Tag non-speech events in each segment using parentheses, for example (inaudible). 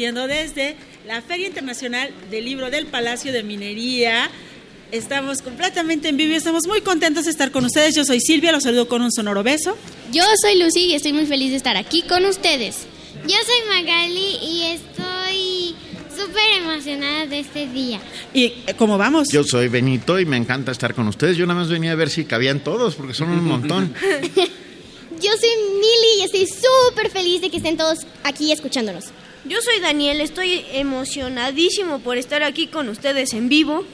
transmitiendo desde la Feria Internacional del Libro del Palacio de Minería. Estamos completamente en vivo y estamos muy contentos de estar con ustedes. Yo soy Silvia, los saludo con un sonoro beso. Yo soy Lucy y estoy muy feliz de estar aquí con ustedes. Yo soy Magali y estoy súper emocionada de este día. ¿Y cómo vamos? Yo soy Benito y me encanta estar con ustedes. Yo nada más venía a ver si cabían todos, porque son un montón. (laughs) (laughs) Yo soy Mili y estoy súper feliz de que estén todos aquí escuchándonos. Yo soy Daniel, estoy emocionadísimo por estar aquí con ustedes en vivo.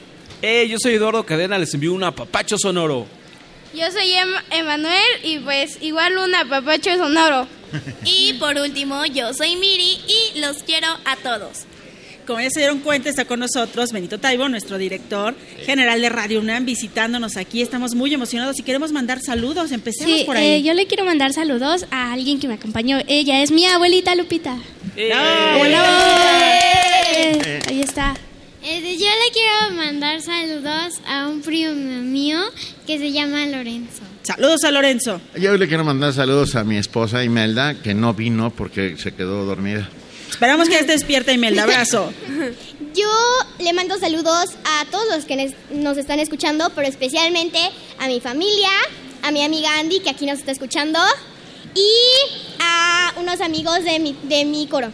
Eh, yo soy Eduardo Cadena, les envío un apapacho sonoro. Yo soy em Emanuel y pues igual un apapacho sonoro. (laughs) y por último, yo soy Miri y los quiero a todos. Como ya se dieron cuenta, está con nosotros Benito Taibo, nuestro director general de Radio UNAM, visitándonos aquí. Estamos muy emocionados y queremos mandar saludos. Empecemos Sí, por ahí. eh, yo le quiero mandar saludos a alguien que me acompañó. Ella es mi abuelita Lupita. Eh, Eh, ahí está. Este, yo le quiero mandar saludos a un primo mío que se llama Lorenzo. Saludos a Lorenzo. Yo le quiero mandar saludos a mi esposa Imelda, que no vino porque se quedó dormida. Esperamos que esté despierta, Imelda. Abrazo. (laughs) Yo le mando saludos a todos los que nos están escuchando, pero especialmente a mi familia, a mi amiga Andy, que aquí nos está escuchando, y a unos amigos de mi, de mi coro.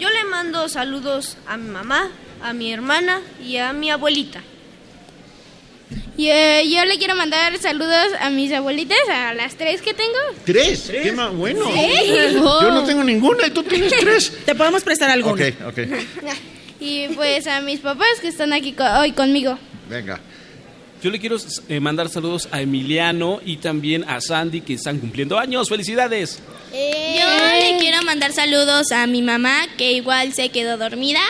Yo le mando saludos a mi mamá, a mi hermana y a mi abuelita. Y eh, yo le quiero mandar saludos a mis abuelitas, a las tres que tengo. ¿Tres? ¡Qué más bueno! Sí. (laughs) Yo no tengo ninguna y tú tienes (laughs) tres. Te podemos prestar alguno. Ok, ok. (laughs) Y pues a mis papás que están aquí co- hoy conmigo. Venga. Yo le quiero eh, mandar saludos a Emiliano y también a Sandy que están cumpliendo años. ¡Felicidades! Yo le quiero mandar saludos a mi mamá, que igual se quedó dormida,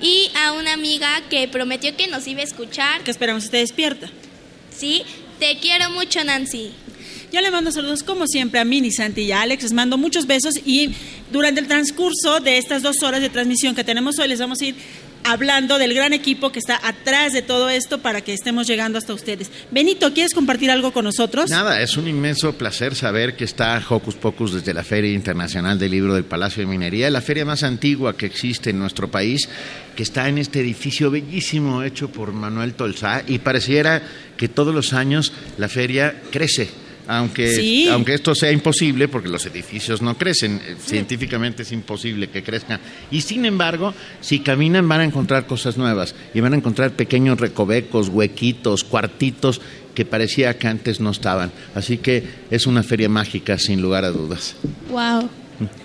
y a una amiga que prometió que nos iba a escuchar. Que esperamos esté despierta. Sí, te quiero mucho, Nancy. Yo le mando saludos como siempre a Mini, Santi y a Alex. Les mando muchos besos y durante el transcurso de estas dos horas de transmisión que tenemos hoy les vamos a ir hablando del gran equipo que está atrás de todo esto para que estemos llegando hasta ustedes. Benito, ¿quieres compartir algo con nosotros? Nada, es un inmenso placer saber que está Hocus Pocus desde la Feria Internacional del Libro del Palacio de Minería, la feria más antigua que existe en nuestro país, que está en este edificio bellísimo hecho por Manuel Tolsá y pareciera que todos los años la feria crece. Aunque, Sí. aunque esto sea imposible, porque los edificios no crecen, eh, científicamente es imposible que crezcan. Y sin embargo, si caminan van a encontrar cosas nuevas y van a encontrar pequeños recovecos, huequitos, cuartitos que parecía que antes no estaban. Así que es una feria mágica, sin lugar a dudas. Wow.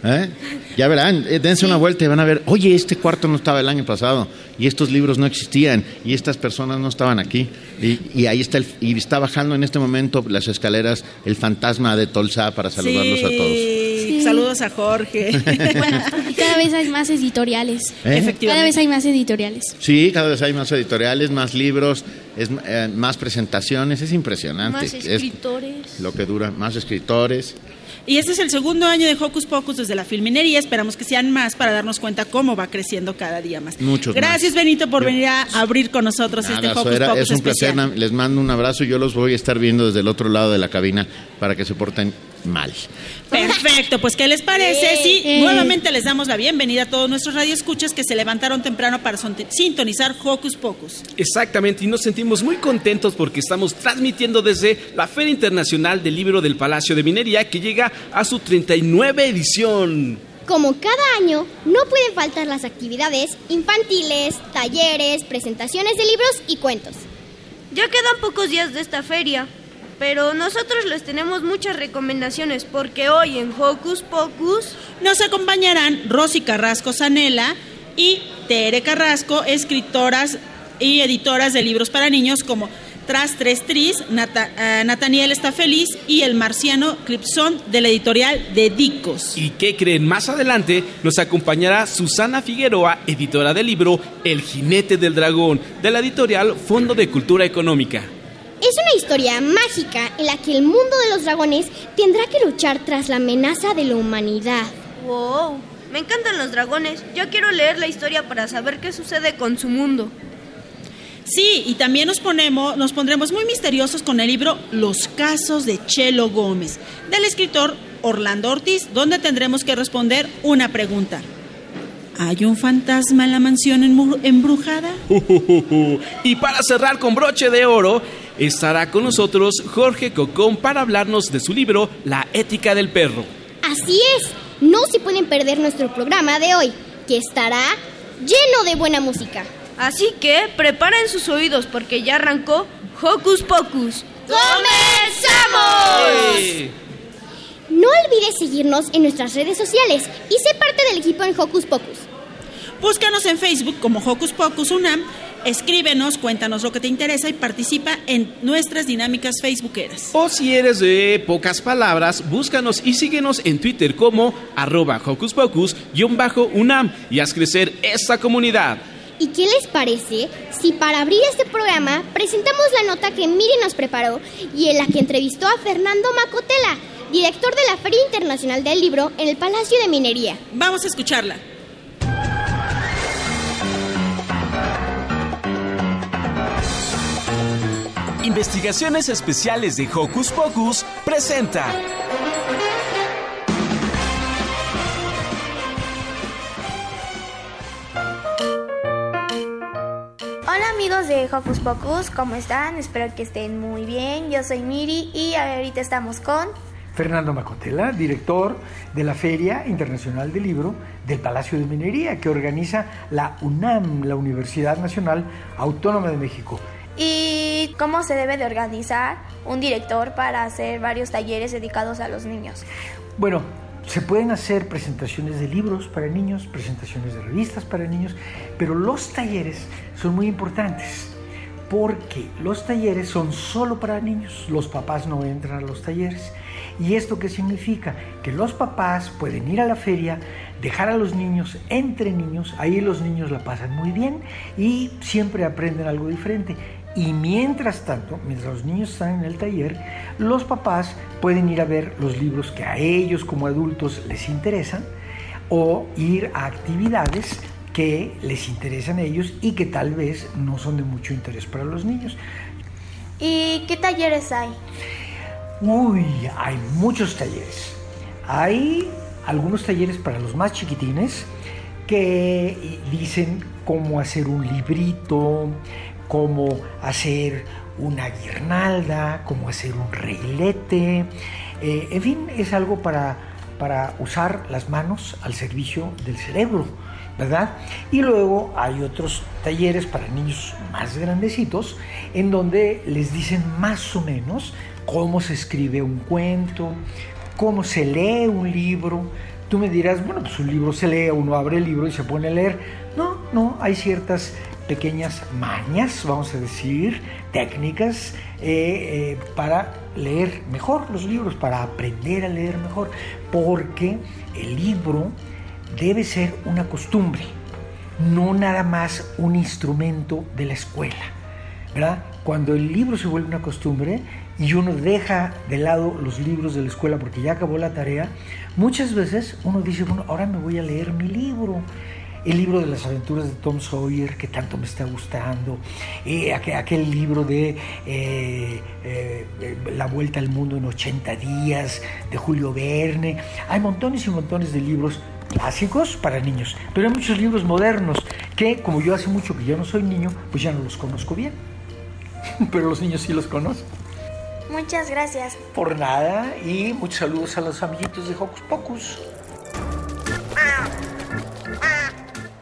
¿Eh? Ya verán, eh, dense una vuelta y van a ver, oye, este cuarto no estaba el año pasado, y estos libros no existían, y estas personas no estaban aquí. Y, y ahí está, el- y está bajando en este momento las escaleras el fantasma de Tolsa para saludarlos a todos. Sí, Saludos a Jorge. (laughs) Y cada vez hay más editoriales. ¿Eh? Cada vez hay más editoriales. Sí, cada vez hay más editoriales, más libros, es, eh, más presentaciones, es impresionante. Más Es escritores. lo que dura, más escritores. Y este es el segundo año de Hocus Pocus desde la Filminería. Esperamos que sean más para darnos cuenta cómo va creciendo cada día más. Muchos Gracias, más. Benito, por venir a abrir con nosotros Nada, este Hocus era- Pocus es un placer, especial. les mando un abrazo y yo los voy a estar viendo desde el otro lado de la cabina para que se porten mal. Perfecto, pues ¿qué les parece? (laughs) Sí, nuevamente les damos la bienvenida a todos nuestros radioescuchas que se levantaron temprano para sintonizar Hocus Pocus. Exactamente, y nos sentimos muy contentos porque estamos transmitiendo desde la Feria Internacional del Libro del Palacio de Minería que llega a su 39 edición. Como cada año, no pueden faltar las actividades infantiles, talleres, presentaciones de libros y cuentos. Ya quedan pocos días de esta feria, pero nosotros les tenemos muchas recomendaciones porque hoy en Hocus Pocus Nos acompañarán Rosy Carrasco Sanela y Tere Carrasco, escritoras y editoras de libros para niños como Tras Tres Tris, Nata- ah, Nathaniel está feliz y El Marciano Clipson de la editorial de Dicos. ¿Y qué creen? Más adelante nos acompañará Susana Figueroa, editora del libro El jinete del dragón, de la editorial Fondo de Cultura Económica. Es una historia mágica en la que el mundo de los dragones tendrá que luchar tras la amenaza de la humanidad. ¡Wow! Me encantan los dragones. Yo quiero leer la historia para saber qué sucede con su mundo. Sí, y también nos ponemos, nos pondremos muy misteriosos con el libro Los casos de Chelo Gómez, del escritor Orlando Ortiz, donde tendremos que responder una pregunta. ¿Hay un fantasma en la mansión embrujada? (laughs) Y para cerrar con broche de oro, estará con nosotros Jorge Cocón para hablarnos de su libro La ética del perro. Así es, no se pueden perder nuestro programa de hoy, que estará lleno de buena música. Así que preparen sus oídos porque ya arrancó Hocus Pocus. ¡Comenzamos! No olvides seguirnos en nuestras redes sociales y sé parte del equipo en Hocus Pocus. Búscanos en Facebook como Hocus Pocus Unam, escríbenos, cuéntanos lo que te interesa y participa en nuestras dinámicas facebookeras. O si eres de pocas palabras, búscanos y síguenos en Twitter como arroba Hocus Pocus-UNAM y haz crecer esta comunidad. ¿Y qué les parece si para abrir este programa presentamos la nota que Miri nos preparó y en la que entrevistó a Fernando Macotela, director de la Feria Internacional del Libro en el Palacio de Minería? Vamos a escucharla. Investigaciones Especiales de Hocus Pocus presenta. Hola amigos de Hocus Pocus, ¿cómo están? Espero que estén muy bien. Yo soy Miri y ahorita estamos con... Fernando Macotela, director de la Feria Internacional del Libro del Palacio de Minería, que organiza la UNAM, la Universidad Nacional Autónoma de México. ¿Y cómo se debe de organizar un director para hacer varios talleres dedicados a los niños? Bueno, se pueden hacer presentaciones de libros para niños, presentaciones de revistas para niños, pero los talleres son muy importantes porque los talleres son solo para niños, los papás no entran a los talleres. ¿Y esto qué significa? Que los papás pueden ir a la feria, dejar a los niños entre niños, ahí los niños la pasan muy bien y siempre aprenden algo diferente. Y mientras tanto, mientras los niños están en el taller, los papás pueden ir a ver los libros que a ellos como adultos les interesan o ir a actividades que les interesan a ellos y que tal vez no son de mucho interés para los niños. ¿Y qué talleres hay? Uy, hay muchos talleres. Hay algunos talleres para los más chiquitines que dicen cómo hacer un librito, cómo hacer una guirnalda, cómo hacer un reilete. Eh, en fin, es algo para, para usar las manos al servicio del cerebro, ¿verdad? Y luego hay otros talleres para niños más grandecitos en donde les dicen más o menos cómo se escribe un cuento, cómo se lee un libro. Tú me dirás, bueno, pues un libro se lee, uno abre el libro y se pone a leer. No, no, hay ciertas pequeñas mañas, vamos a decir, técnicas eh, eh, para leer mejor los libros, para aprender a leer mejor, porque el libro debe ser una costumbre, no nada más un instrumento de la escuela. ¿verdad? Cuando el libro se vuelve una costumbre y uno deja de lado los libros de la escuela porque ya acabó la tarea, muchas veces uno dice, bueno, ahora me voy a leer mi libro. El libro de las aventuras de Tom Sawyer, que tanto me está gustando, eh, aquel, aquel, libro de eh, eh, La Vuelta al Mundo en 80 días, de Julio Verne. Hay montones y montones de libros clásicos para niños, pero hay muchos libros modernos que, como yo hace mucho que yo no soy niño, pues ya no los conozco bien. (laughs) pero los niños sí los conocen. Muchas gracias. Por nada y muchos saludos a los amiguitos de Hocus Pocus.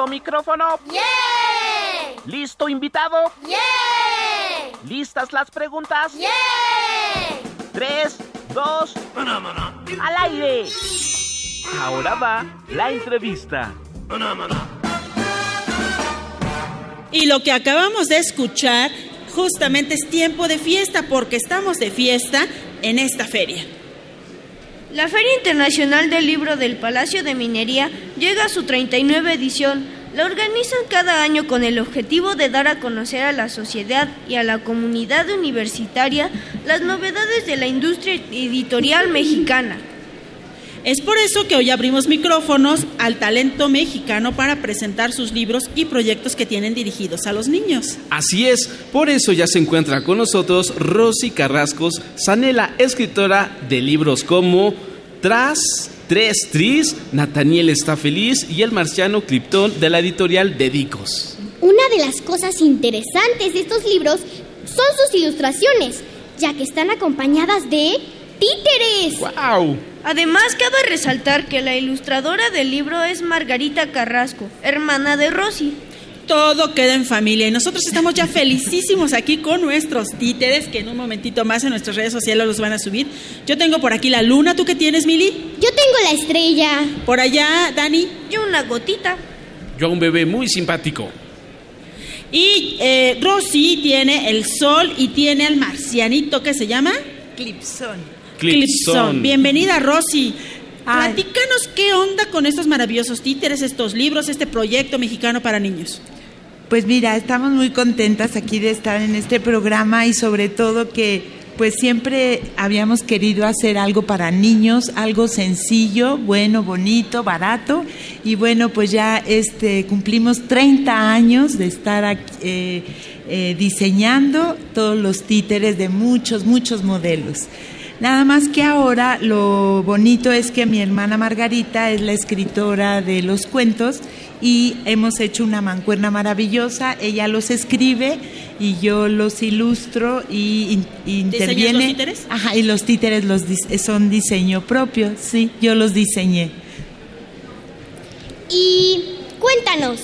¿Listo micrófono? ¡Yeah! ¿Listo invitado? ¡Yeah! ¿Listas las preguntas? ¡Yeah! Tres, dos, al aire. Ahora va la entrevista. Y lo que acabamos de escuchar justamente es tiempo de fiesta porque estamos de fiesta en esta feria. La Feria Internacional del Libro del Palacio de Minería llega a su 39 edición. La organizan cada año con el objetivo de dar a conocer a la sociedad y a la comunidad universitaria las novedades de la industria editorial mexicana. Es por eso que hoy abrimos micrófonos al talento mexicano para presentar sus libros y proyectos que tienen dirigidos a los niños. Así es, por eso ya se encuentra con nosotros Rosy Carrascos Sanela, escritora de libros como Tras, Tres Tris, Nathaniel está feliz y El Marciano Cliptón de la editorial Dedicos. Una de las cosas interesantes de estos libros son sus ilustraciones, ya que están acompañadas de títeres. ¡Wow! Además, cabe resaltar que la ilustradora del libro es Margarita Carrasco, hermana de Rosy. Todo queda en familia y nosotros estamos ya felicísimos aquí con nuestros títeres que en un momentito más en nuestras redes sociales los van a subir. Yo tengo por aquí la luna, ¿tú qué tienes, Mili? Yo tengo la estrella. Por allá, Dani. Yo una gotita. Yo a un bebé muy simpático. Y eh, Rosy tiene el sol y tiene al marcianito que se llama Clipson. Clipson. Bienvenida, Rosy. Ay. Platícanos qué onda con estos maravillosos títeres, estos libros, este proyecto mexicano para niños. Pues mira, estamos muy contentas aquí de estar en este programa y sobre todo que pues siempre habíamos querido hacer algo para niños, algo sencillo, bueno, bonito, barato y bueno, pues ya este cumplimos 30 años de estar eh, eh, diseñando todos los títeres de muchos, muchos modelos. Nada más que ahora lo bonito es que mi hermana Margarita es la escritora de los cuentos y hemos hecho una mancuerna maravillosa. Ella los escribe y yo los ilustro y, y interviene. los títeres? Ajá, y los títeres los son diseño propio, sí, yo los diseñé. Y cuéntanos,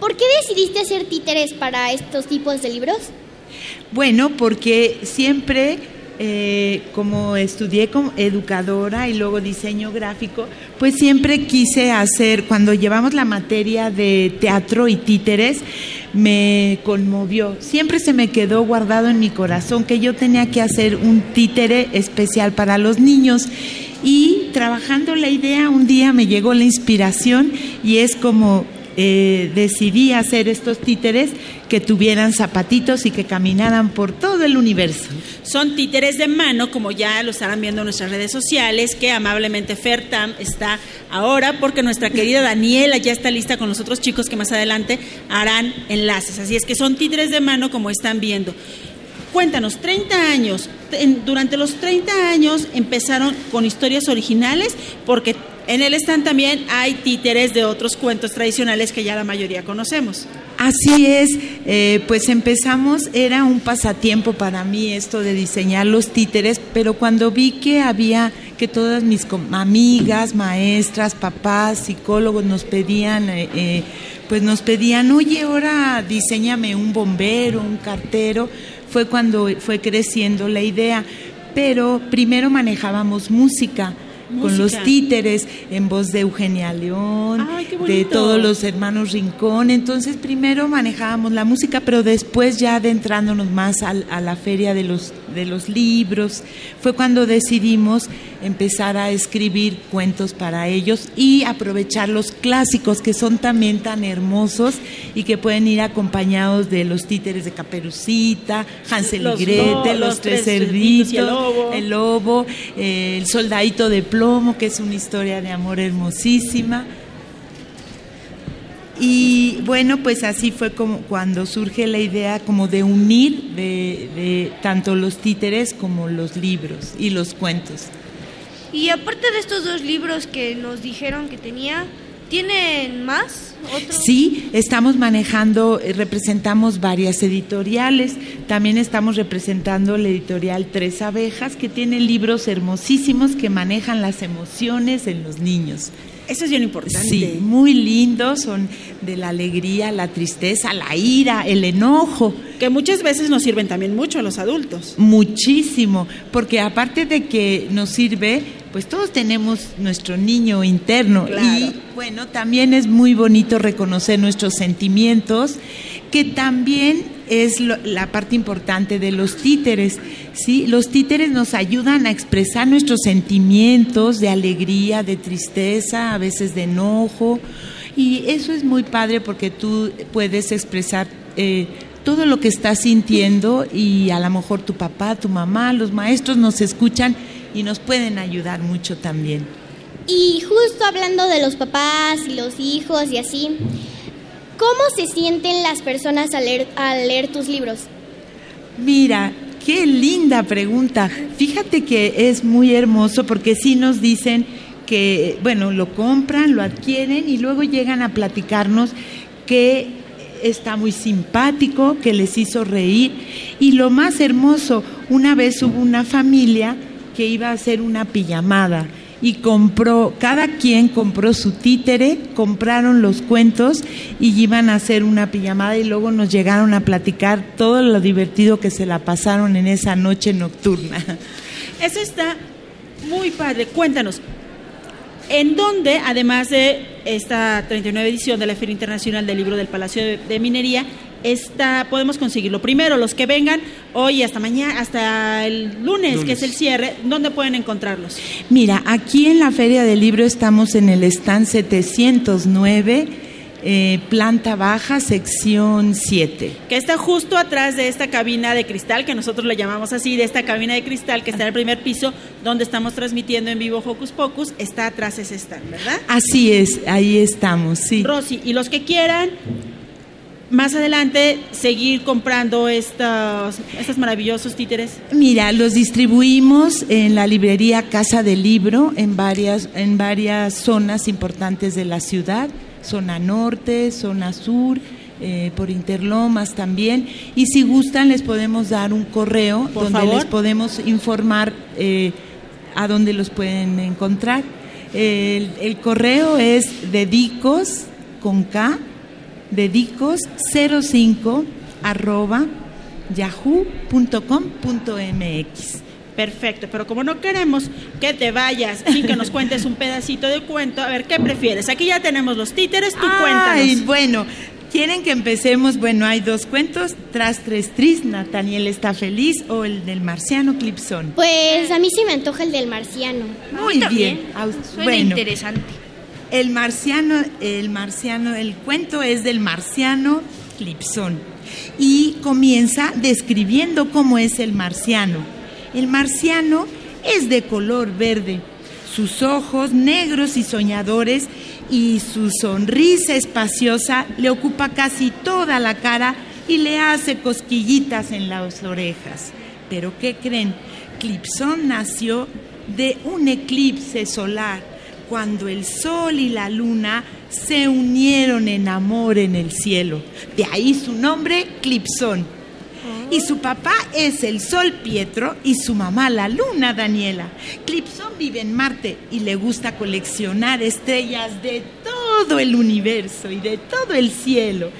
¿por qué decidiste hacer títeres para estos tipos de libros? Bueno, porque siempre eh, como estudié como educadora y luego diseño gráfico, pues siempre quise hacer, cuando llevamos la materia de teatro y títeres, me conmovió. Siempre se me quedó guardado en mi corazón que yo tenía que hacer un títere especial para los niños. Y trabajando la idea, un día me llegó la inspiración y es como eh, decidí hacer estos títeres que tuvieran zapatitos y que caminaran por todo el universo. Son títeres de mano, como ya lo estarán viendo en nuestras redes sociales, que amablemente Fertam está ahora, porque nuestra querida Daniela ya está lista con los otros chicos que más adelante harán enlaces. Así es que son títeres de mano, como están viendo. Cuéntanos, 30 años. durante los 30 años empezaron con historias originales, porque en el stand también hay títeres de otros cuentos tradicionales que ya la mayoría conocemos. Así es, eh, pues empezamos, era un pasatiempo para mí esto de diseñar los títeres, pero cuando vi que había, que todas mis amigas, maestras, papás, psicólogos nos pedían, eh, eh, pues nos pedían, oye, ahora diseñame un bombero, un cartero, fue cuando fue creciendo la idea, pero primero manejábamos música con los títeres, en voz de Eugenia León, de todos los hermanos Rincón. Entonces primero manejábamos la música, pero después ya adentrándonos más a, a la feria de los, de los libros, fue cuando decidimos empezar a escribir cuentos para ellos y aprovechar los clásicos que son también tan hermosos y que pueden ir acompañados de los títeres de Caperucita, Hansel y Gretel, los, tres cerditos, el lobo, el, lobo eh, el soldadito de plomo, que es una historia de amor hermosísima. Y bueno, pues así fue como cuando surge la idea como de unir de, de tanto los títeres como los libros y los cuentos. Y aparte de estos dos libros que nos dijeron que tenía, ¿tienen más? Sí, estamos manejando, eh, representamos varias editoriales. También estamos representando la editorial Tres Abejas, que tiene libros hermosísimos que manejan las emociones en los niños. Eso es bien importante. Sí, muy lindos, son de la alegría, la tristeza, la ira, el enojo. Que muchas veces nos sirven también mucho a los adultos. Muchísimo, porque aparte de que nos sirve, pues todos tenemos nuestro niño interno. Y bueno, también es muy bonito reconocer nuestros sentimientos, que también es la parte importante de los títeres. ¿sí? Los títeres nos ayudan a expresar nuestros sentimientos de alegría, de tristeza, a veces de enojo. Y eso es muy padre porque tú puedes expresar eh, todo lo que estás sintiendo y a lo mejor tu papá, tu mamá, los maestros nos escuchan y nos pueden ayudar mucho también. Y justo hablando de los papás y los hijos y así, ¿cómo se sienten las personas al leer, tus libros? Mira, Qué linda pregunta. Fíjate que es muy hermoso porque sí nos dicen que, bueno, lo compran, lo adquieren y luego llegan a platicarnos que está muy simpático, que les hizo reír. Y lo más hermoso, una vez hubo una familia que iba a hacer una pijamada y compró, cada quien compró su títere, compraron los cuentos y iban a hacer una pijamada y luego nos llegaron a platicar todo lo divertido que se la pasaron en esa noche nocturna. (laughs) Eso está muy padre. Cuéntanos, en dónde, además de esta 39 edición de la Feria Internacional del Libro del Palacio de, Minería, está, podemos conseguirlo. Primero, los que vengan hoy hasta mañana, hasta el lunes, que es el cierre, ¿dónde pueden encontrarlos? Mira, aquí en la Feria del Libro estamos en el stand 709 eh, planta baja, sección 7. Que está justo atrás de esta cabina de cristal, que nosotros le llamamos así, de esta cabina de cristal que está en el primer piso, donde estamos transmitiendo en vivo Hocus Pocus, está atrás ese stand, ¿verdad? Así es, ahí estamos, sí. Rosy, y los que quieran más adelante seguir comprando estos, estos maravillosos títeres? Mira, los distribuimos en la librería Casa del Libro en varias, en varias zonas importantes de la ciudad zona norte, zona sur, eh, por Interlomas también. Y si gustan, les podemos dar un correo donde les podemos informar eh, a dónde los pueden encontrar. El, el, correo es dedicos con K, dedicos 05 arroba yahoo.com.mx Perfecto, pero como no queremos que te vayas sin que nos cuentes un pedacito de cuento, a ver, ¿qué prefieres? Aquí ya tenemos los títeres, tú Ay, cuéntanos. bueno, ¿quieren que empecemos? Bueno, hay dos cuentos, Tras Tres Tris, Nathaniel está feliz o el del marciano Clipson. Pues a mí sí me antoja el del marciano. Muy bien. Ah, Suena bueno, interesante. El marciano, el marciano, el cuento es del marciano Clipson y comienza describiendo cómo es el marciano. El marciano es de color verde, sus ojos negros y soñadores y su sonrisa espaciosa le ocupa casi toda la cara y le hace cosquillitas en las orejas. Pero ¿qué creen? Clipson nació de un eclipse solar, cuando el sol y la luna se unieron en amor en el cielo. De ahí su nombre, Clipson. Y su papá es el sol Pietro y su mamá la luna Daniela. Clipson vive en Marte y le gusta coleccionar estrellas de todo el universo y de todo el cielo.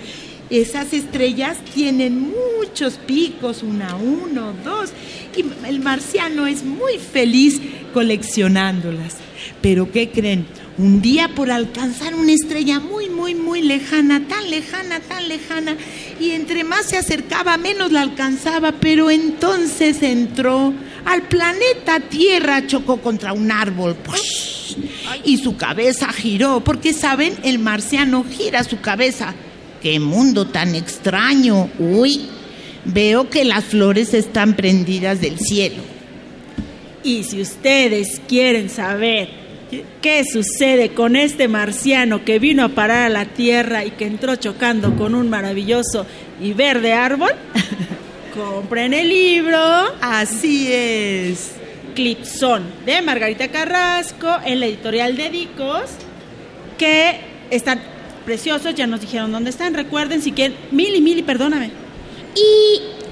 Esas estrellas tienen muchos picos, una, uno, dos, y el marciano es muy feliz coleccionándolas. Pero ¿qué creen? Un día por alcanzar una estrella muy, muy, muy lejana, tan lejana, tan lejana, y entre más se acercaba, menos la alcanzaba, pero entonces entró al planeta Tierra, chocó contra un árbol, ¡push! y su cabeza giró, porque saben, el marciano gira su cabeza. ¡Qué mundo tan extraño! Uy, veo que las flores están prendidas del cielo. Y si ustedes quieren saber qué sucede con este marciano que vino a parar a la Tierra y que entró chocando con un maravilloso y verde árbol, (laughs) compren el libro. Así es. Clipson de Margarita Carrasco en la editorial de Dicos, que están preciosos, ya nos dijeron dónde están. Recuerden si quieren, Mili, Mili, perdóname. Y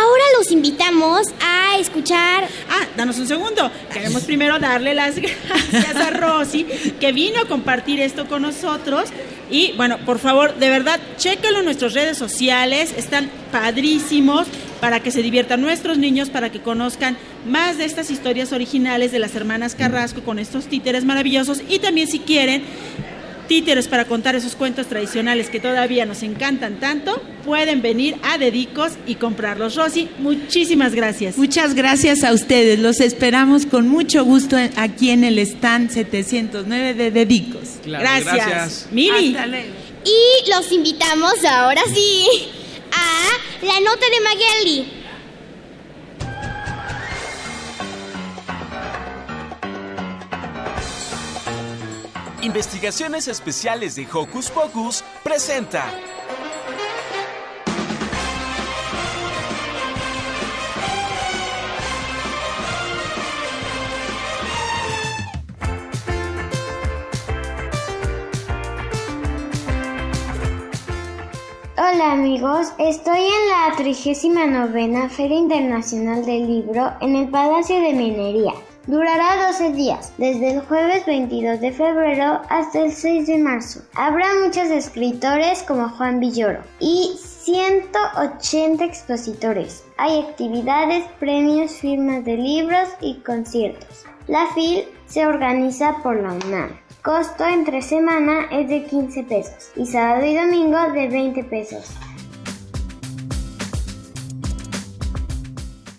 ahora los invitamos a escuchar. Ah, danos un segundo. Queremos primero darle las (laughs) gracias a Rosy, que vino a compartir esto con nosotros. Y bueno, por favor, de verdad, chéquenlo en nuestras redes sociales. Están padrísimos para que se diviertan nuestros niños, para que conozcan más de estas historias originales de las hermanas Carrasco con estos títeres maravillosos. Y también si quieren títeres para contar esos cuentos tradicionales que todavía nos encantan tanto, pueden venir a Dedicos y comprarlos. Rosy, muchísimas gracias. Muchas gracias a ustedes. Los esperamos con mucho gusto aquí en el stand 709 de Dedicos. Claro, gracias. gracias. Mili. Hasta luego. Y los invitamos ahora sí a la nota de Magali. Investigaciones Especiales de Hocus Pocus presenta. Hola amigos, estoy en la 39 Feria Internacional del Libro en el Palacio de Minería. Durará 12 días, desde el jueves 22 de febrero hasta el 6 de marzo. Habrá muchos escritores como Juan Villoro y 180 expositores. Hay actividades, premios, firmas de libros y conciertos. La FIL se organiza por la UNAM. Costo entre semana es de 15 pesos y sábado y domingo de 20 pesos.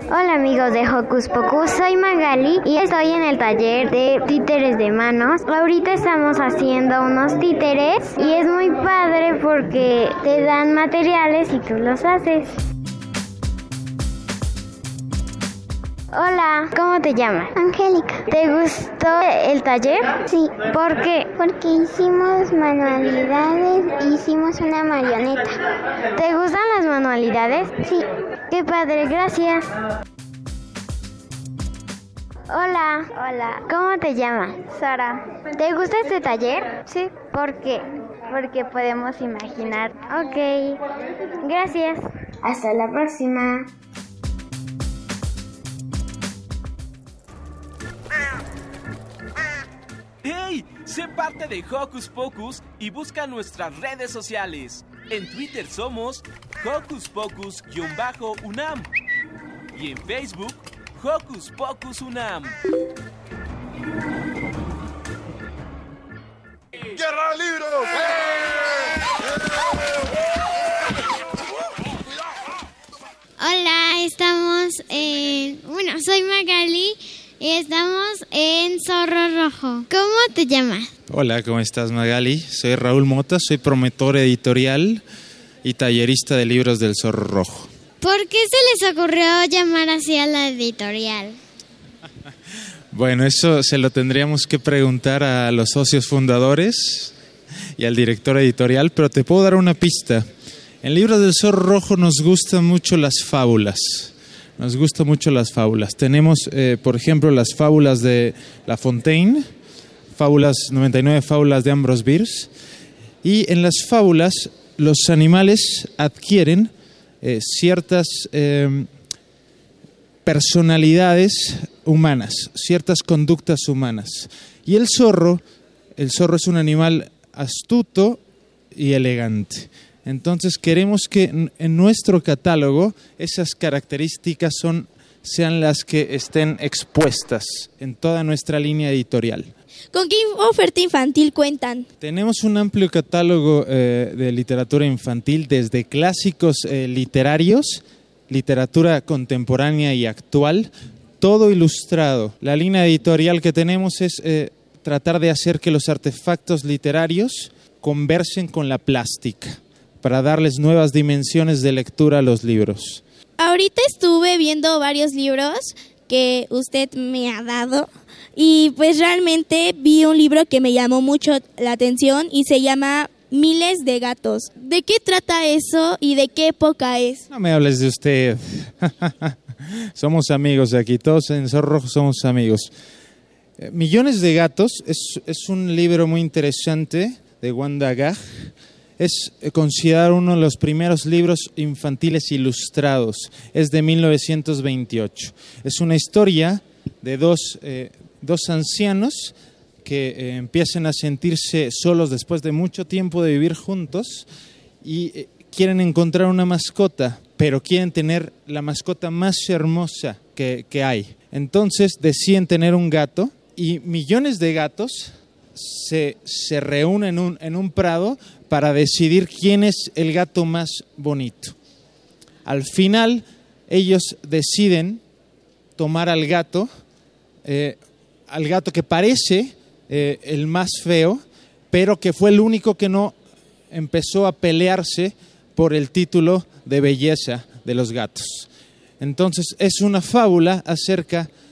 Hola amigos de Hocus Pocus, soy Magali y estoy en el taller de títeres de manos. Ahorita estamos haciendo unos títeres y es muy padre porque te dan materiales y tú los haces. Hola, ¿cómo te llamas? Angélica. ¿Te gustó el taller? Sí. ¿Por qué? Porque hicimos manualidades e hicimos una marioneta. ¿Te gustan las manualidades? Sí. Qué padre, gracias. Hola. Hola. ¿Cómo te llamas? Sara. ¿Te gusta este taller? Sí. ¿Por qué? Porque podemos imaginar. Ok. Gracias. Hasta la próxima. ¡Hey! Sé parte de Hocus Pocus y busca nuestras redes sociales. En Twitter somos Hocus Pocus-UNAM y en Facebook Hocus Pocus Unam. ¡Guerra de libros! Hola, estamos en... Bueno, soy Magali estamos en Zorro Rojo. ¿Cómo te llamas? Hola, ¿cómo estás Magali? Soy Raúl Mota, soy promotor editorial y tallerista de libros del Zorro Rojo. ¿Por qué se les ocurrió llamar así a la editorial? (laughs) Bueno, eso se lo tendríamos que preguntar a los socios fundadores y al director editorial, pero te puedo dar una pista. En Libros del Zorro Rojo nos gustan mucho las fábulas. Nos gustan mucho las fábulas. Tenemos, eh, por ejemplo, las fábulas de La Fontaine, fábulas 99 fábulas de Ambrose. Y en las fábulas los animales adquieren eh, ciertas eh, personalidades humanas, ciertas conductas humanas. Y el zorro, el zorro es un animal astuto y elegante. Entonces queremos que en nuestro catálogo esas características son, sean las que estén expuestas en toda nuestra línea editorial. ¿Con qué oferta infantil cuentan? Tenemos un amplio catálogo eh, de literatura infantil, desde clásicos eh, literarios, literatura contemporánea y actual, todo ilustrado. La línea editorial que tenemos es eh, tratar de hacer que los artefactos literarios conversen con la plástica, para darles nuevas dimensiones de lectura a los libros. Ahorita estuve viendo varios libros que usted me ha dado y pues realmente vi un libro que me llamó mucho la atención y se llama Miles de gatos. ¿De qué trata eso y de qué época es? No me hables de usted. (laughs) somos amigos de aquí, todos en Zorro somos amigos. Eh, Millones de gatos es, es, un libro muy interesante de Wanda Gag. Es considerado uno de los primeros libros infantiles ilustrados. Es de 1928. Es una historia de dos, eh, dos ancianos que eh, empiezan a sentirse solos después de mucho tiempo de vivir juntos y eh, quieren encontrar una mascota, pero quieren tener la mascota más hermosa que, que hay. Entonces deciden tener un gato y millones de gatos se, se reúnen en un, en un prado para decidir quién es el gato más bonito. Al final, ellos deciden tomar al gato, eh, al gato que parece eh, el más feo, pero que fue el único que no empezó a pelearse por el título de belleza de los gatos. Entonces es una fábula acerca de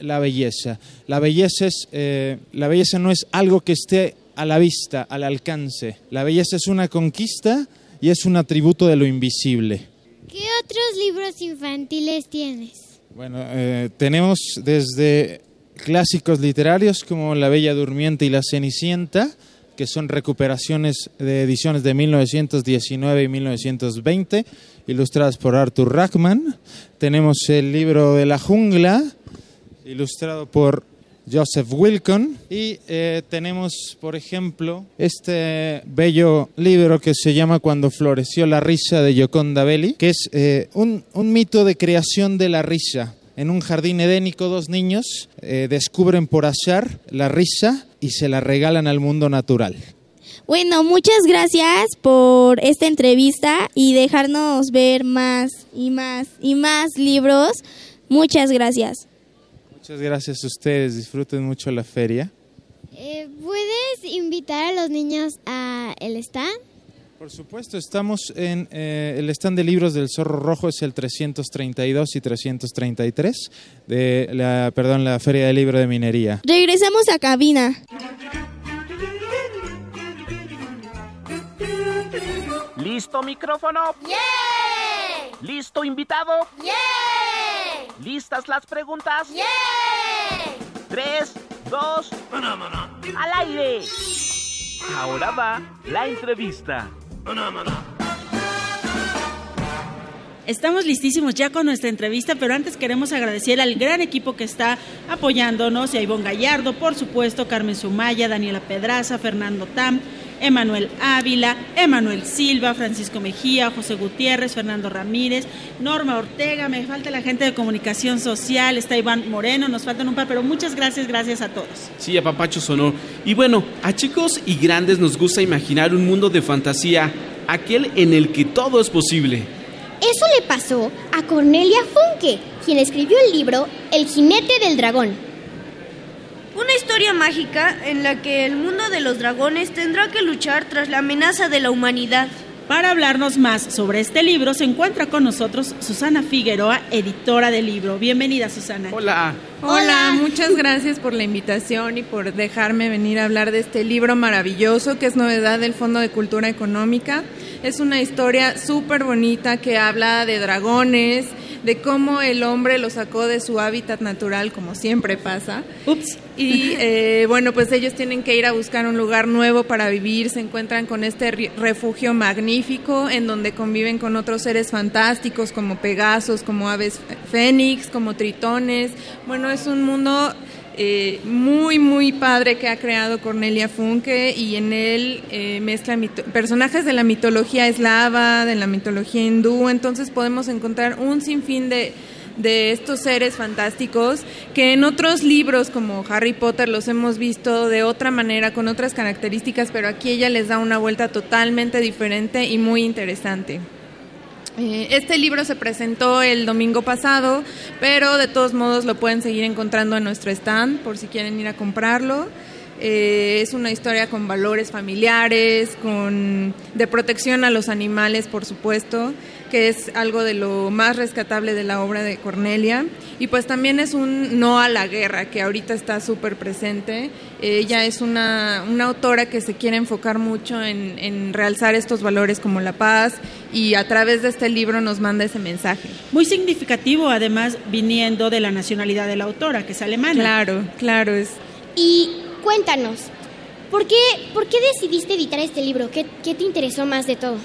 la belleza. La belleza, es, eh, la belleza no es algo que esté a la vista, al alcance. La belleza es una conquista y es un atributo de lo invisible. ¿Qué otros libros infantiles tienes? Bueno, eh, tenemos desde clásicos literarios como La Bella Durmiente y La Cenicienta, que son recuperaciones de ediciones de 1919 y 1920, ilustradas por Arthur Rackman. Tenemos el libro de la jungla, ilustrado por Joseph Wilcon. Y eh, tenemos, por ejemplo, este bello libro que se llama Cuando floreció la risa de Gioconda Belli, que es eh, un, un mito de creación de la risa en un jardín edénico dos niños eh, descubren por azar la risa y se la regalan al mundo natural. Bueno, muchas gracias por esta entrevista y dejarnos ver más y más y más libros. Muchas gracias. Muchas gracias a ustedes, disfruten mucho la feria. Eh, ¿Puedes invitar a los niños a el stand? Por supuesto, estamos en eh, el stand de libros del Zorro Rojo, es el 332 y 333 de la, perdón, la Feria del Libro de Minería. Regresamos a cabina. ¿Listo micrófono? ¡Yeah! ¿Listo invitado? ¡Yeah! ¿Listas las preguntas? ¡Yeah! Tres, dos, al aire. Ahora va la entrevista. Estamos listísimos ya con nuestra entrevista, pero antes queremos agradecer al gran equipo que está apoyándonos, y a Ivonne Gallardo, por supuesto, Carmen Sumaya, Daniela Pedraza, Fernando Tam, Emanuel Ávila, Emanuel Silva, Francisco Mejía, José Gutiérrez, Fernando Ramírez, Norma Ortega, me falta la gente de comunicación social, está Iván Moreno, nos faltan un par, pero muchas gracias, gracias a todos. Sí, a Papacho Sonor. Y bueno, a chicos y grandes nos gusta imaginar un mundo de fantasía, aquel en el que todo es posible. Eso le pasó a Cornelia Funke, quien escribió el libro El jinete del dragón. Una historia mágica en la que el mundo de los dragones tendrá que luchar tras la amenaza de la humanidad. Para hablarnos más sobre este libro se encuentra con nosotros Susana Figueroa, editora del libro. Bienvenida Susana. Hola. Hola, muchas gracias por la invitación y por dejarme venir a hablar de este libro maravilloso que es novedad del Fondo de Cultura Económica. Es una historia súper bonita que habla de dragones, de cómo el hombre lo sacó de su hábitat natural, como siempre pasa. Ups. Y eh, bueno, pues ellos tienen que ir a buscar un lugar nuevo para vivir, se encuentran con este refugio magnífico en donde conviven con otros seres fantásticos como Pegasos, como aves fénix, como tritones. Bueno, es un mundo eh, muy, muy padre que ha creado Cornelia Funke y en él eh, mezcla personajes de la mitología eslava, de la mitología hindú, entonces podemos encontrar un sinfín de, de estos seres fantásticos que en otros libros como Harry Potter los hemos visto de otra manera, con otras características, pero aquí ella les da una vuelta totalmente diferente y muy interesante. Eh, este libro se presentó el domingo pasado, pero de todos modos lo pueden seguir encontrando en nuestro stand por si quieren ir a comprarlo. Eh, es una historia con valores familiares, con de protección a los animales, por supuesto, que es algo de lo más rescatable de la obra de Cornelia. Y pues también es un no a la guerra, que ahorita está súper presente. Ella es una, autora que se quiere enfocar mucho en, en realzar estos valores como la paz y a través de este libro nos manda ese mensaje. Muy significativo, además, viniendo de la nacionalidad de la autora, que es alemana. Claro, claro. Es... Y cuéntanos, ¿por qué, ¿por qué decidiste editar este libro? ¿Qué, ¿Qué te interesó más de todo?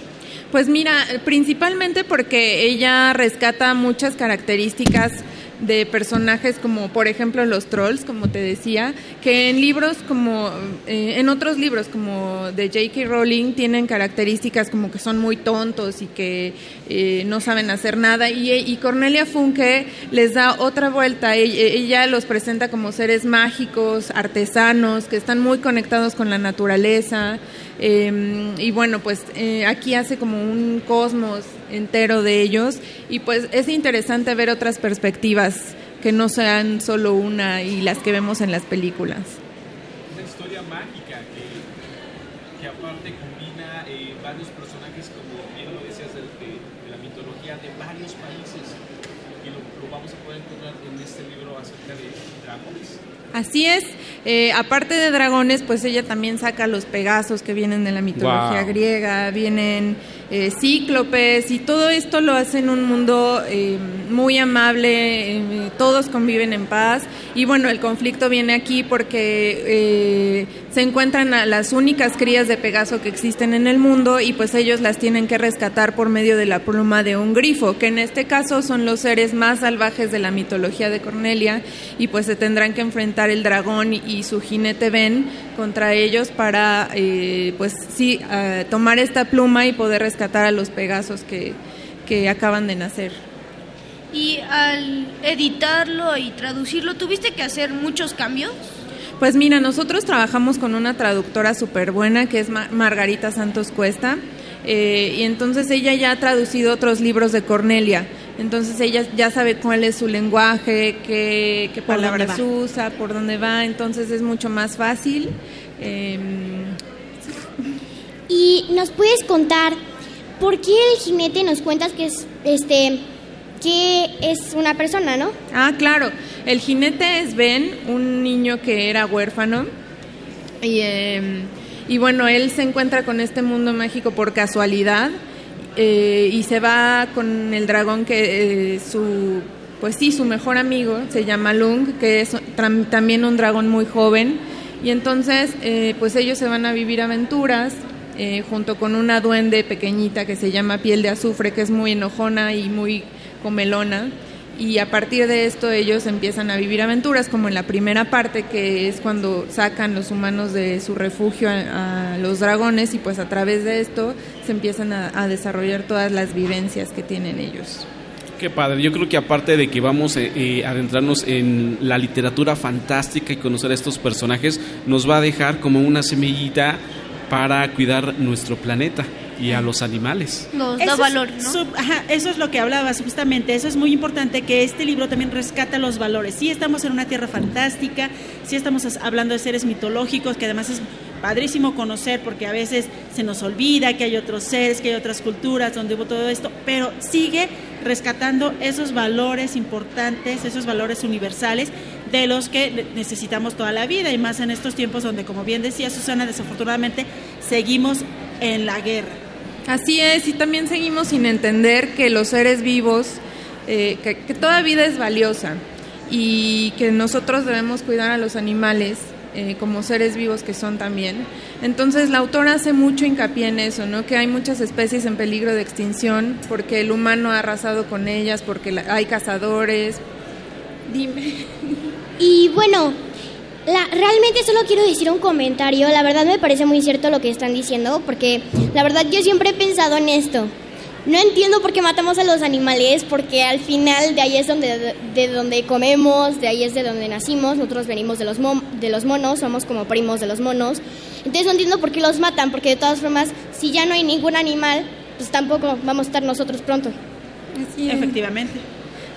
Pues mira, principalmente porque ella rescata muchas características de personajes como por ejemplo los trolls, como te decía, que en libros como, eh, en otros libros como de J.K. Rowling tienen características como que son muy tontos y que eh, no saben hacer nada y, Cornelia Funke les da otra vuelta, ella, ella los presenta como seres mágicos, artesanos, que están muy conectados con la naturaleza, Em, y bueno, pues eh, aquí hace como un cosmos entero de ellos y pues es interesante ver otras perspectivas que no sean solo una y las que vemos en las películas. Una historia mágica que, que aparte combina eh, varios personajes, como bien lo decías, de, la mitología de varios países y lo, lo, vamos a poder encontrar en este libro acerca de dragones. Así es. Eh, aparte de dragones, pues ella también saca los pegasos que vienen de la mitología griega, vienen eh, cíclopes y todo esto lo hace en un mundo eh, muy amable, eh, todos conviven en paz. Y bueno, el conflicto viene aquí porque se encuentran a las únicas crías de Pegaso que existen en el mundo y pues ellos las tienen que rescatar por medio de la pluma de un grifo, que en este caso son los seres más salvajes de la mitología de Cornelia y pues se tendrán que enfrentar el dragón y su jinete Ben contra ellos para pues sí tomar esta pluma y poder rescatar a los Pegasos que, que acaban de nacer. Y al editarlo y traducirlo, ¿tuviste que hacer muchos cambios? Pues mira, nosotros trabajamos con una traductora súper buena que es Margarita Santos Cuesta. Eh, y entonces ella ya ha traducido otros libros de Cornelia. Entonces ella ya sabe cuál es su lenguaje, qué, qué palabras usa, por dónde va. Entonces es mucho más fácil. Em, y nos puedes contar ¿por qué el jinete nos cuentas que es este que es una persona, no? Ah, claro. El jinete es Ben, un niño que era huérfano. Y, em, y bueno, él se encuentra con este mundo mágico por casualidad. Eh, y se va con el dragón que eh, su pues sí, su mejor amigo se llama Lung, que es también un dragón muy joven. Y entonces, eh, pues ellos se van a vivir aventuras eh, junto con una duende pequeñita que se llama Piel de Azufre, que es muy enojona y muy comelona. y a partir de esto ellos empiezan a vivir aventuras, como en la primera parte, que es cuando sacan los humanos de su refugio a, los dragones y pues a través de esto se empiezan a, desarrollar todas las vivencias que tienen ellos. Qué padre, yo creo que aparte de que vamos a eh, adentrarnos en la literatura fantástica y conocer a estos personajes, nos va a dejar como una semillita para cuidar nuestro planeta y a los animales. Nos da Eso es valor, ¿no? sub- ajá, eso es lo que hablabas justamente. Eso es muy importante que este libro también rescata los valores. Sí estamos en una tierra fantástica, sí estamos hablando de seres mitológicos, que además es padrísimo conocer porque a veces se nos olvida que hay otros seres, que hay otras culturas donde hubo todo esto, pero sigue rescatando esos valores importantes, esos valores universales de los que ne- necesitamos toda la vida y más en estos tiempos donde, como bien decía Susana, desafortunadamente seguimos en la guerra. Así es, y también seguimos sin entender que los seres vivos, eh, que, toda vida es valiosa y que nosotros debemos cuidar a los animales eh, como seres vivos que son también. Entonces la autora hace mucho hincapié en eso, ¿no? que hay muchas especies en peligro de extinción porque el humano ha arrasado con ellas, porque la- hay cazadores. Dime. Y bueno, la- realmente solo quiero decir un comentario. La verdad me parece muy cierto lo que están diciendo, porque la verdad yo siempre he pensado en esto. No entiendo por qué matamos a los animales, porque al final de ahí es donde, de donde comemos, de ahí es de donde nacimos, nosotros venimos de los, mo- de los monos, somos como primos de los monos. Entonces no entiendo por qué los matan, porque de todas formas, si ya no hay ningún animal, pues tampoco vamos a estar nosotros pronto. Así es. Efectivamente.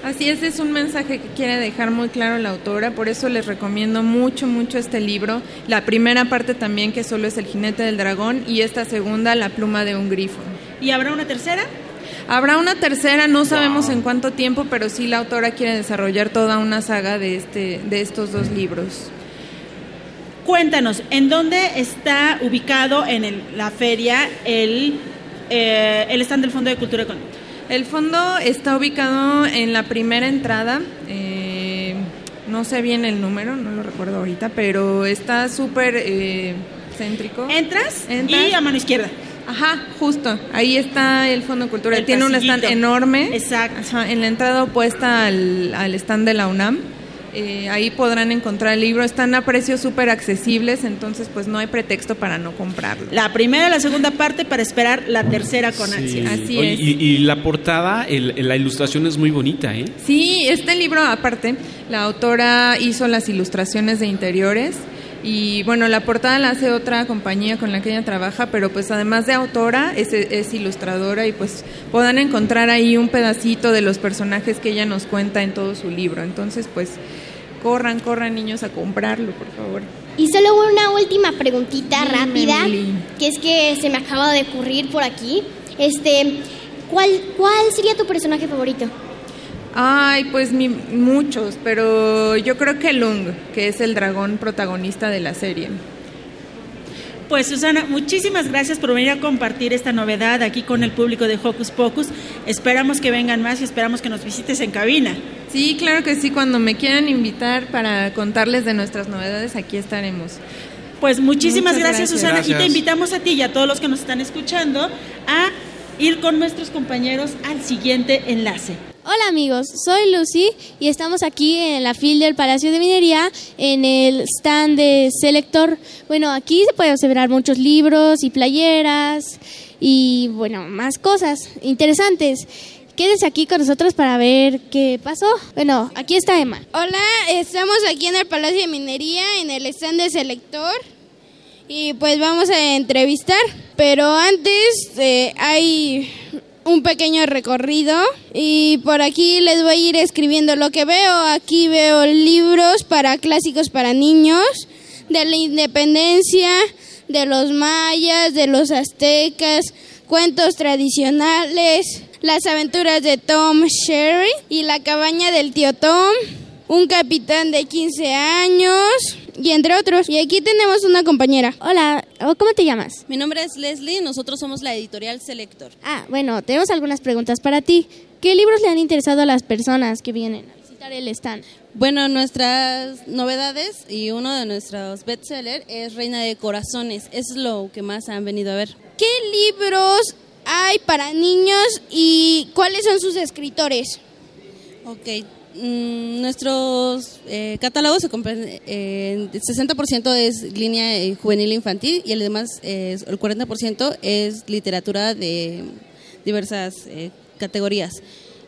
Así es, es un mensaje que quiere dejar muy claro la autora, por eso les recomiendo mucho, mucho este libro. La primera parte también, que solo es el jinete del dragón, y esta segunda, la pluma de un grifo. ¿Y habrá una tercera? Habrá una tercera, no sabemos en cuánto tiempo, pero sí la autora quiere desarrollar toda una saga de, este, de estos dos libros. Cuéntanos, ¿en dónde está ubicado en el- la feria el, eh, el stand del Fondo de Cultura Económica? El fondo está ubicado en la primera entrada. eh, no sé bien el número, no lo recuerdo ahorita, pero está súper eh, céntrico. Entras, Entras. y a mano izquierda. Ajá, justo. Ahí está el Fondo Cultural. Tiene un stand enorme. Exacto. Ajá, en la entrada opuesta al, al stand de la UNAM. Eh, ahí podrán encontrar el libro. Están a precios súper accesibles, entonces pues no hay pretexto para no comprarlo. La primera, la segunda parte para esperar la tercera con ansia. Así Oye, es. Y, y la portada, el- la ilustración es muy bonita, ¿eh? Sí, este libro aparte, la autora hizo las ilustraciones de interiores y bueno, la portada la hace otra compañía con la que ella trabaja, pero pues además de autora es, es ilustradora y pues puedan encontrar ahí un pedacito de los personajes que ella nos cuenta en todo su libro. Entonces pues corran, corran niños a comprarlo, por favor. Y solo una última preguntita Dime, rápida, que es que se me acaba de ocurrir por aquí. Este, ¿cuál, ¿cuál sería tu personaje favorito? Ay, pues mi- muchos, pero yo creo que Lung, que es el dragón protagonista de la serie. Pues Susana, muchísimas gracias por venir a compartir esta novedad aquí con el público de Hocus Pocus. Esperamos que vengan más y esperamos que nos visites en cabina. Sí, claro que sí, cuando me quieran invitar para contarles de nuestras novedades, aquí estaremos. Pues muchísimas gracias, gracias. Susana y te invitamos a ti y a todos los que nos están escuchando a ir con nuestros compañeros al siguiente enlace. Hola amigos, soy Lucy y estamos aquí en la fil del Palacio de Minería en el stand de Selector. Bueno, aquí se pueden observar muchos libros y playeras y bueno, más cosas interesantes. Quédese aquí con nosotros para ver qué pasó. Bueno, aquí está Emma. Hola, estamos aquí en el Palacio de Minería, en el stand de Selector. Y pues vamos a entrevistar. Pero antes eh, hay un pequeño recorrido. Y por aquí les voy a ir escribiendo lo que veo. Aquí veo libros para clásicos para niños. De la independencia, de los mayas, de los aztecas, cuentos tradicionales, las aventuras de Tom Sherry y la cabaña del tío Tom, un capitán de 15 años y entre otros. Y aquí tenemos una compañera. Hola, ¿cómo te llamas? Mi nombre es Leslie, nosotros somos la editorial Selector. Ah, bueno, tenemos algunas preguntas para ti. ¿Qué libros le han interesado a las personas que vienen a visitar el stand? Bueno, nuestras novedades y uno de nuestros bestsellers es Reina de Corazones. Es lo que más han venido a ver. ¿Qué libros hay para niños y cuáles son sus escritores? Ok, mm, nuestros eh, catálogos se comprenden, eh, el 60% es línea eh, juvenil e infantil y el demás, es, el 40% es literatura de diversas eh, categorías.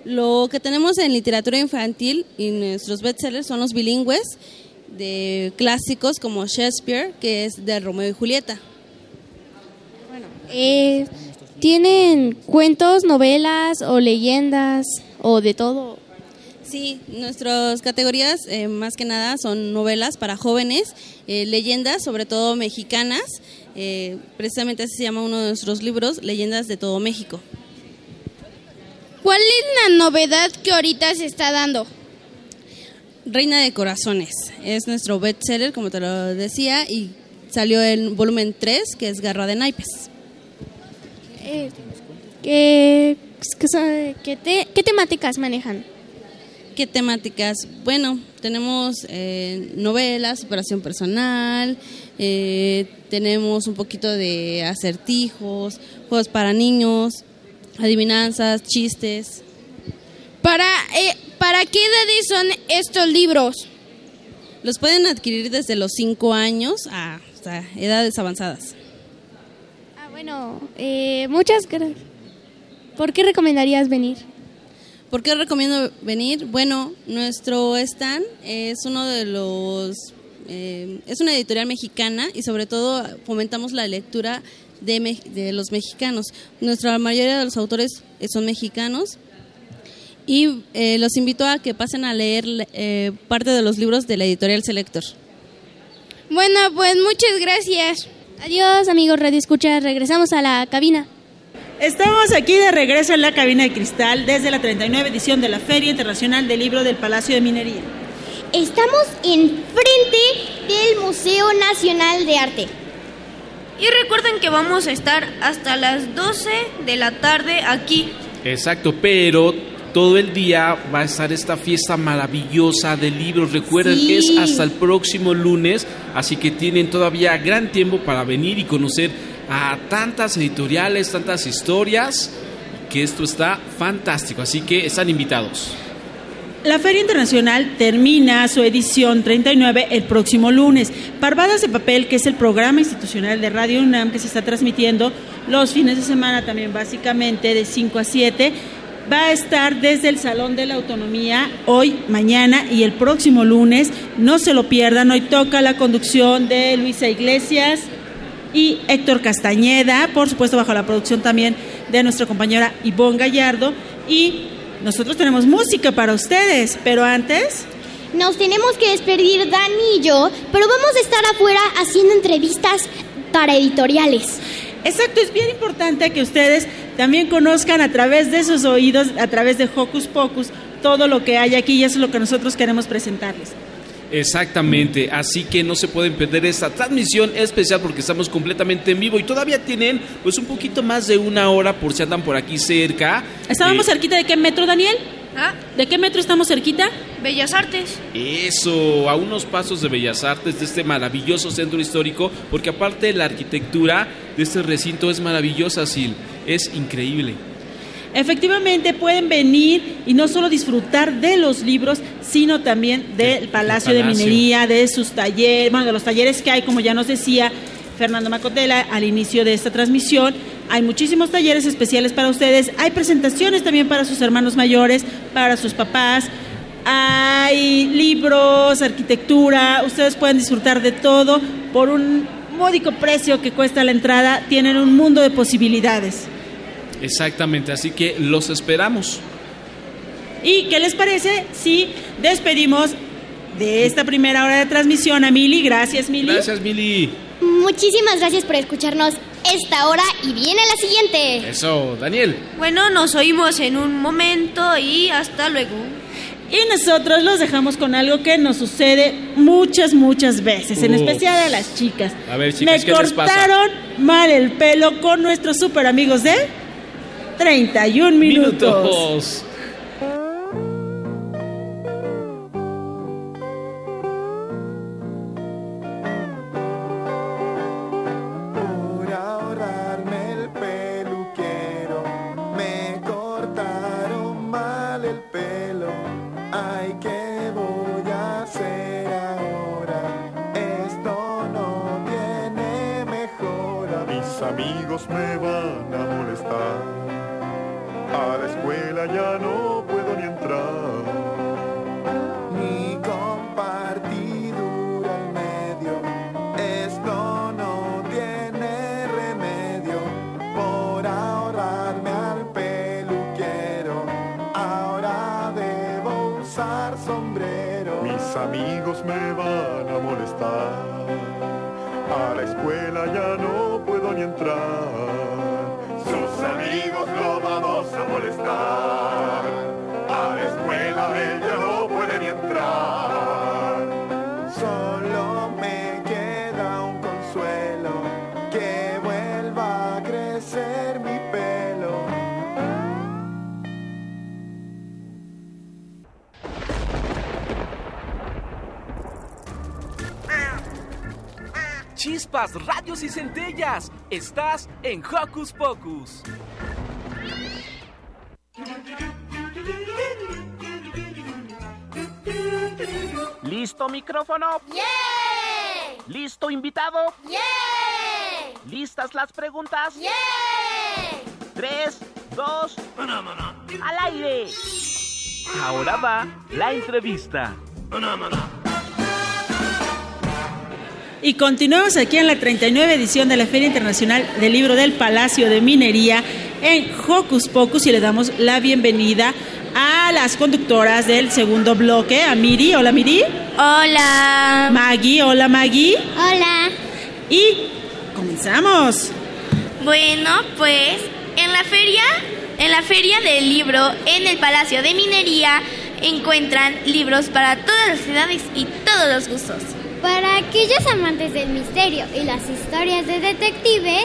Lo que tenemos en literatura infantil y nuestros bestsellers son los bilingües de clásicos como Shakespeare, que es de Romeo y Julieta. Eh, ¿Tienen cuentos, novelas o leyendas o de todo? Sí, nuestras categorías eh, más que nada son novelas para jóvenes, eh, leyendas, sobre todo mexicanas. eh, precisamente así se llama uno de nuestros libros, Leyendas de todo México. ¿Cuál es la novedad que ahorita se está dando? Reina de Corazones es nuestro bestseller, como te lo decía, y salió en volumen 3, que es Garra de Naipes. Eh, ¿qué, qué sabe- qué te- qué temáticas manejan? ¿Qué temáticas? Bueno, tenemos eh, novelas, superación personal, eh, tenemos un poquito de acertijos, juegos para niños, adivinanzas, chistes. ¿Para, eh, ¿Para qué edades son estos libros? Los pueden adquirir desde los 5 años hasta edades avanzadas. Ah, bueno, eh, muchas gracias. ¿Por qué recomendarías venir? ¿Por qué recomiendo venir? Bueno, nuestro stand es uno de los... eh, es una editorial mexicana y sobre todo fomentamos la lectura de, me- de los mexicanos. Nuestra mayoría de los autores son mexicanos y eh, los invito a que pasen a leer eh, parte de los libros de la editorial Selector. Bueno, pues muchas gracias. Adiós, amigos Radio Escucha. Regresamos a la cabina. Estamos aquí de regreso en la cabina de cristal desde la 39 edición de la Feria Internacional del Libro del Palacio de Minería. Estamos enfrente del Museo Nacional de Arte. Y recuerden que vamos a estar hasta las 12 de la tarde aquí. Exacto, pero todo el día va a estar esta fiesta maravillosa de libros. Recuerden, Sí. es hasta el próximo lunes, así que tienen todavía gran tiempo para venir y conocer a tantas editoriales, tantas historias, que esto está fantástico, así que están invitados. La Feria Internacional termina su edición 39 el próximo lunes. Parvadas de Papel, que es el programa institucional de Radio UNAM que se está transmitiendo los fines de semana también básicamente de 5 a 7, va a estar desde el Salón de la Autonomía hoy, mañana y el próximo lunes. No se lo pierdan, hoy toca la conducción de Luisa Iglesias y Héctor Castañeda, por supuesto bajo la producción también de nuestra compañera Ivonne Gallardo. Y nosotros tenemos música para ustedes, pero antes... Nos tenemos que despedir Dani y yo, pero vamos a estar afuera haciendo entrevistas para editoriales. Exacto, es bien importante que ustedes también conozcan a través de sus oídos, a través de Hocus Pocus, todo lo que hay aquí y eso es lo que nosotros queremos presentarles. Exactamente, así que no se pueden perder esta transmisión especial porque estamos completamente en vivo y todavía tienen pues un poquito más de una hora por si andan por aquí cerca. ¿Estábamos Eh, cerquita de qué metro, Daniel? ¿De qué metro estamos cerquita? Bellas Artes. Eso, a unos pasos de Bellas Artes, de este maravilloso centro histórico, porque aparte la arquitectura de este recinto es maravillosa, Sil, es increíble. Efectivamente pueden venir y no solo disfrutar de los libros, sino también del Palacio de. Minería, de sus talleres, bueno, de los talleres que hay, como ya nos decía Fernando Macotela al inicio de esta transmisión. Hay muchísimos talleres especiales para ustedes, hay presentaciones también para sus hermanos mayores, para sus papás, hay libros, arquitectura, ustedes pueden disfrutar de todo por un módico precio que cuesta la entrada, tienen un mundo de posibilidades. Exactamente, así que los esperamos. ¿Y qué les parece si despedimos de esta primera hora de transmisión a Mili? Gracias, Mili. Gracias, Mili. Muchísimas gracias por escucharnos esta hora y viene la siguiente. Eso, Daniel. Bueno, nos oímos en un momento y hasta luego. Y nosotros los dejamos con algo que nos sucede muchas, muchas veces, en especial a las chicas. A ver, chicas, Me ¿qué les pasa? cortaron mal el pelo con nuestros super amigos de 31 minutos. Minutos. Y centellas. Estás en Hocus Pocus. ¿Listo micrófono? ¿Listo invitado? ¿Listas las preguntas? Tres, dos, al aire. Ahora va la entrevista. Y continuamos aquí en la 39 edición de la Feria Internacional del Libro del Palacio de Minería en Hocus Pocus y le damos la bienvenida a las conductoras del segundo bloque, a Miri. Hola Miri. Hola. Maggie. Hola Maggie. Hola. Y comenzamos. Bueno, pues en la feria, en la feria del libro en el Palacio de Minería encuentran libros para todas las edades y todos los gustos. Para aquellos amantes del misterio y las historias de detectives,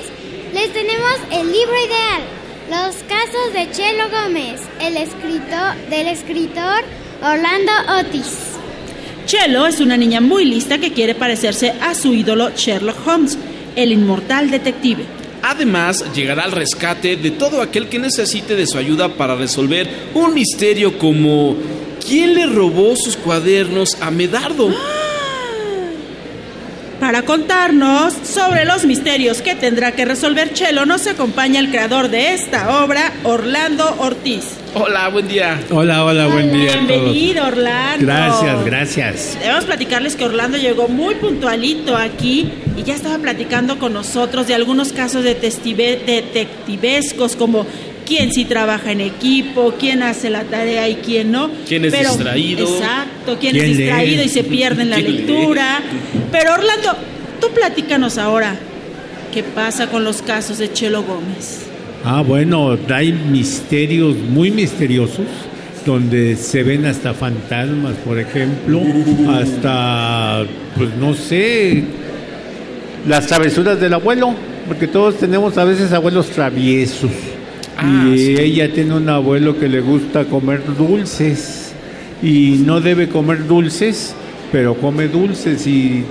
les tenemos el libro ideal, Los casos de Chelo Gómez, el escritor del escritor Orlando Otis. Chelo es una niña muy lista que quiere parecerse a su ídolo Sherlock Holmes, el inmortal detective. Además, llegará al rescate de todo aquel que necesite de su ayuda para resolver un misterio como ¿quién le robó sus cuadernos a Medardo? Para contarnos sobre los misterios que tendrá que resolver Chelo, nos acompaña el creador de esta obra, Orlando Ortiz. Hola, buen día. Hola, hola, buen día a todos. Bienvenido, Orlando. Gracias, gracias. Debemos platicarles que Orlando llegó muy puntualito aquí y ya estaba platicando con nosotros de algunos casos de detectivescos como quién sí trabaja en equipo, quién hace la tarea y quién no. ¿Quién es distraído? Exacto, quién, es ¿Quién lee? distraído y se pierde en la (laughs) lectura. Pero Orlando, tú platícanos ahora qué pasa con los casos de Chelo Gómez. Ah, bueno, hay misterios muy misteriosos donde se ven hasta fantasmas, por ejemplo, hasta, pues no sé, las travesuras del abuelo, porque todos tenemos a veces abuelos traviesos. Ah, y sí. ella tiene un abuelo que le gusta comer dulces y no debe comer dulces, pero come dulces y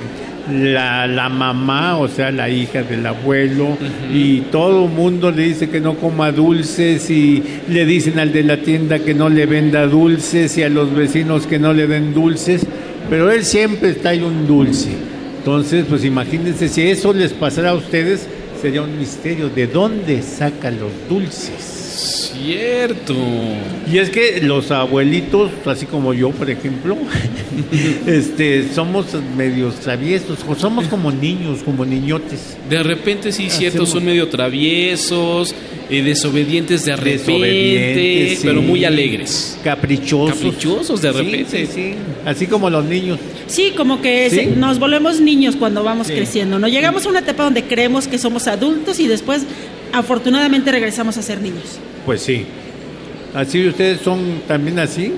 la, la mamá, o sea, la hija del abuelo, y todo el mundo le dice que no coma dulces y le dicen al de la tienda que no le venda dulces y a los vecinos que no le den dulces, pero él siempre está ahí un dulce. Entonces, pues imagínense, si eso les pasara a ustedes, sería un misterio. ¿De dónde saca los dulces? Cierto. Y es que los abuelitos, así como yo, por ejemplo, (laughs) este, somos medios traviesos, o somos como niños, como niñotes. De repente sí, cierto, Hacemos- son medio traviesos, eh, desobedientes de repente, Desobedientes, sí. pero muy alegres. Caprichosos. Caprichosos de repente. sí, sí. Así como los niños. Sí, como que ¿Sí? se- nos volvemos niños cuando vamos Sí. creciendo, ¿no? Llegamos a una etapa donde creemos que somos adultos y después, afortunadamente, regresamos a ser niños. Pues sí. Así ustedes son también así,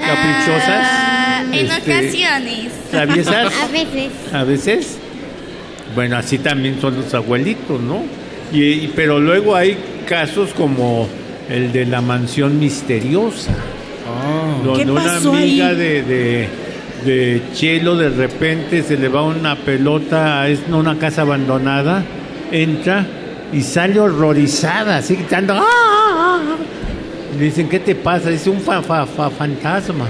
caprichosas. Ah, en este, ocasiones. ¿Traviesas? (laughs) A veces. A veces. Bueno, así también son los abuelitos, ¿no? Y, y- pero luego hay casos como el de la mansión misteriosa. donde ¿Qué una amiga ahí? de, de, de Chelo de repente se le va una pelota a es- una casa abandonada, entra y sale horrorizada, así gritando. "¡Ah, ah, ah!". Le dicen, ¿qué te pasa? Dice, un fa- fa- fa- fantasma.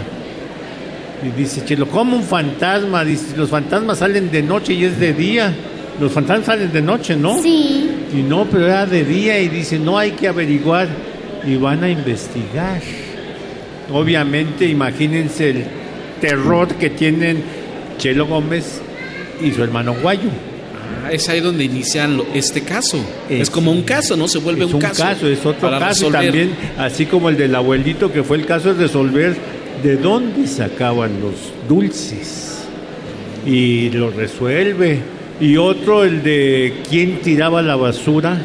Y dice Chelo, ¿cómo un fantasma? Dice, los fantasmas salen de noche y es de día. Los fantasmas salen de noche, ¿no? Sí. Y no, pero era de día y dice, no hay que averiguar y van a investigar. Obviamente, imagínense el terror que tienen Chelo Gómez y su hermano Guayo. Ah, es ahí donde inician lo- este caso. Es, como un caso, ¿no? Se vuelve es un, caso. caso, es otro caso resolver. también, así como el del abuelito que fue el caso de resolver de dónde sacaban los dulces y lo resuelve. Y otro el de quién tiraba la basura,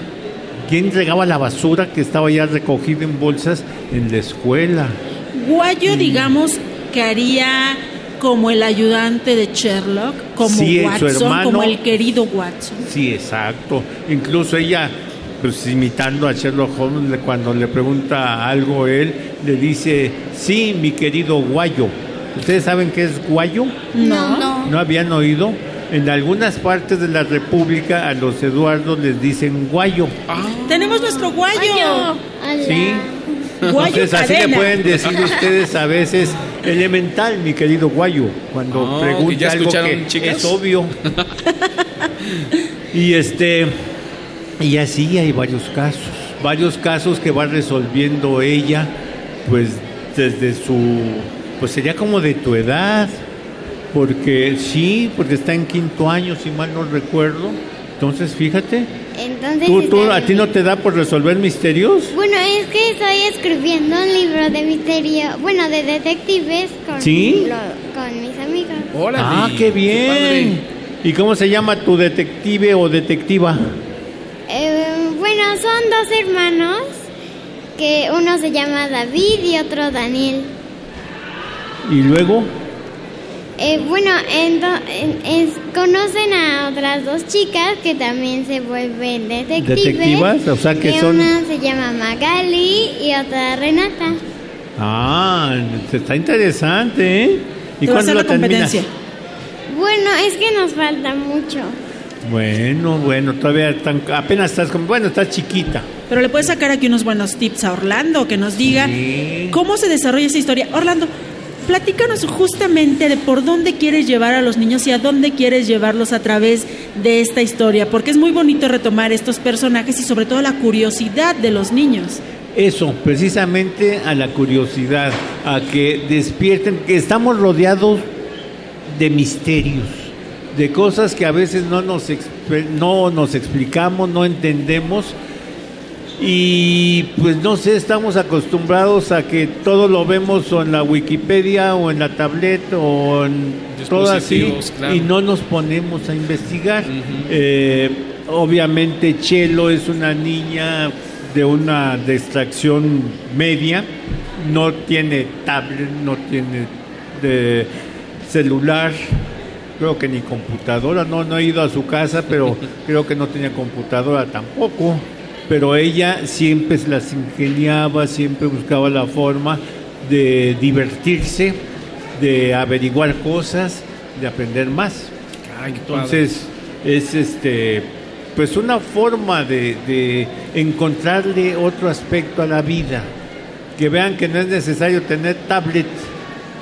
quién regaba la basura que estaba ya recogida en bolsas en la escuela. Guayo, digamos, que haría como el ayudante de Sherlock, como Sí, su Watson, hermano. como el querido Watson. Sí, exacto. Incluso ella, pues imitando a Sherlock Holmes, cuando le pregunta algo él, le dice, sí, mi querido Guayo. ¿Ustedes saben qué es Guayo? No. No. ¿No habían oído? En algunas partes de la República a los Eduardos les dicen Guayo. Tenemos nuestro Guayo. ¿Sí? Guayo Entonces así le pueden decir ustedes a veces elemental, mi querido Guayo, cuando Oh, pregunta ya algo escucharon, que chicas. es obvio. (laughs) y este y así hay varios casos, varios casos que va resolviendo ella, pues desde su, pues sería como de tu edad, porque sí, porque está en quinto año, si mal no recuerdo. Entonces, fíjate, Entonces, ¿tú, tú, está a ti no te da por resolver misterios? Bueno, es que estoy escribiendo un libro de misterio, bueno, de detectives con, ¿Sí? lo- con mis amigos. Ah, qué bien. ¿Y cómo se llama tu detective o detectiva? Eh, bueno, son dos hermanos, que uno se llama David y otro Daniel. Y luego, Eh, bueno, ento- en- es- conocen a otras dos chicas que también se vuelven detectives. ¿Detectivas? O sea, que son- Una se llama Magali y otra Renata. ah, está interesante, ¿eh? ¿Y cuándo la competencia. Bueno, es que nos falta mucho. Bueno, bueno, todavía tan- apenas estás como, bueno, estás chiquita. Pero le puedes sacar aquí unos buenos tips a Orlando, que nos diga cómo se desarrolla esa historia. Orlando, platícanos justamente de por dónde quieres llevar a los niños y a dónde quieres llevarlos a través de esta historia, porque es muy bonito retomar estos personajes y sobre todo la curiosidad de los niños. Eso, precisamente a la curiosidad, a que despierten, que estamos rodeados de misterios, de cosas que a veces no nos, no nos explicamos, no entendemos. Y pues no sé, estamos acostumbrados a que todo lo vemos o en la Wikipedia o en la tablet o en todo así claro. y no nos ponemos a investigar. Eh, obviamente Chelo es una niña de una de extracción media, no tiene tablet, no tiene de celular, creo que ni computadora, no, no he ido a su casa, pero (laughs) creo que no tenía computadora tampoco. Pero ella siempre se las ingeniaba, siempre buscaba la forma de divertirse, de averiguar cosas, de aprender más. Entonces, es este pues una forma de, de encontrarle otro aspecto a la vida. Que vean que no es necesario tener tablet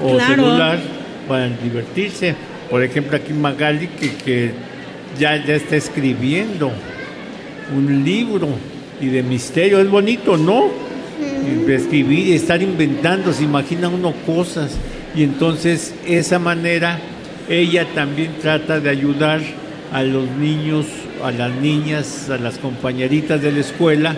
o Claro. celular para divertirse. Por ejemplo, aquí Magali que, que ya, ya está escribiendo un libro y de misterio. Es bonito, ¿no? Escribir y estar inventando, se imagina uno cosas. Y entonces, esa manera, ella también trata de ayudar a los niños, a las niñas, a las compañeritas de la escuela,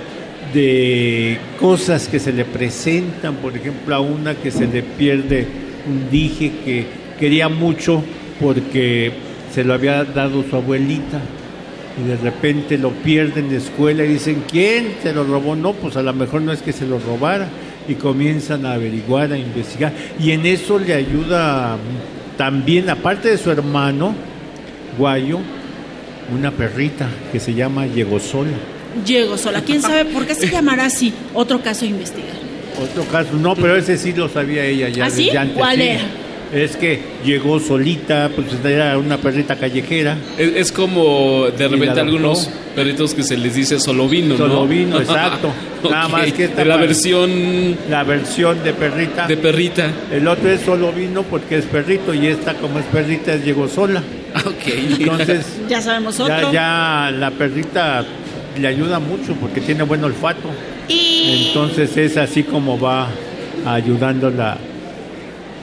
de cosas que se le presentan, por ejemplo, a una que se le pierde un dije que quería mucho porque se lo había dado su abuelita y de repente lo pierden en la escuela y dicen, ¿quién se lo robó? No, pues a lo mejor no es que se lo robara y comienzan a averiguar, a investigar y en eso le ayuda también, aparte de su hermano, Guayo, una perrita que se llama Llegosola. Llego sola. ¿Quién sabe por qué se llamará así? Otro caso a investigar. Otro caso, no, pero ese sí lo sabía ella ya ¿Ah, sí? ¿Cuál era? Es que llegó solita, pues era una perrita callejera. Es, es como de repente algunos perritos que se les dice solo vino, ¿no? Solo vino, (laughs) exacto. Nada más que esta la versión La versión de perrita. de perrita. El otro es solo vino porque es perrito y esta como es perrita llegó sola. (laughs) Ok. Entonces (laughs) Ya sabemos ya, otro. ya la perrita le ayuda mucho porque tiene buen olfato. Y Entonces es así como va ayudándola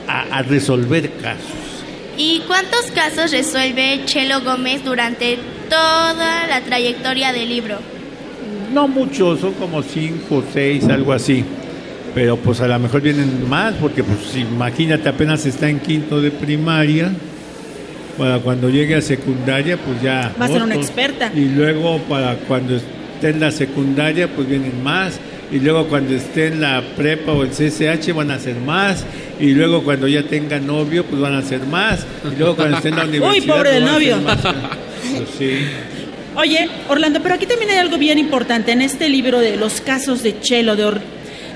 a, a resolver casos. ¿Y cuántos casos resuelve Chelo Gómez durante toda la trayectoria del libro? No muchos, son como cinco o seis, algo así. Pero pues a lo mejor vienen más, porque pues imagínate, apenas está en quinto de primaria. Para cuando llegue a secundaria, pues ya. Va a ser una experta. Y luego para cuando esté en la secundaria, pues vienen más. Y luego cuando esté en la prepa o el CCH van a ser más. Y luego cuando ya tenga novio, pues van a ser más. Y luego cuando esté en la (laughs) Uy, universidad. pobre pues, del novio. Pues sí. Oye, Orlando, pero aquí también hay algo bien importante en este libro de los casos de Chelo, de, Or-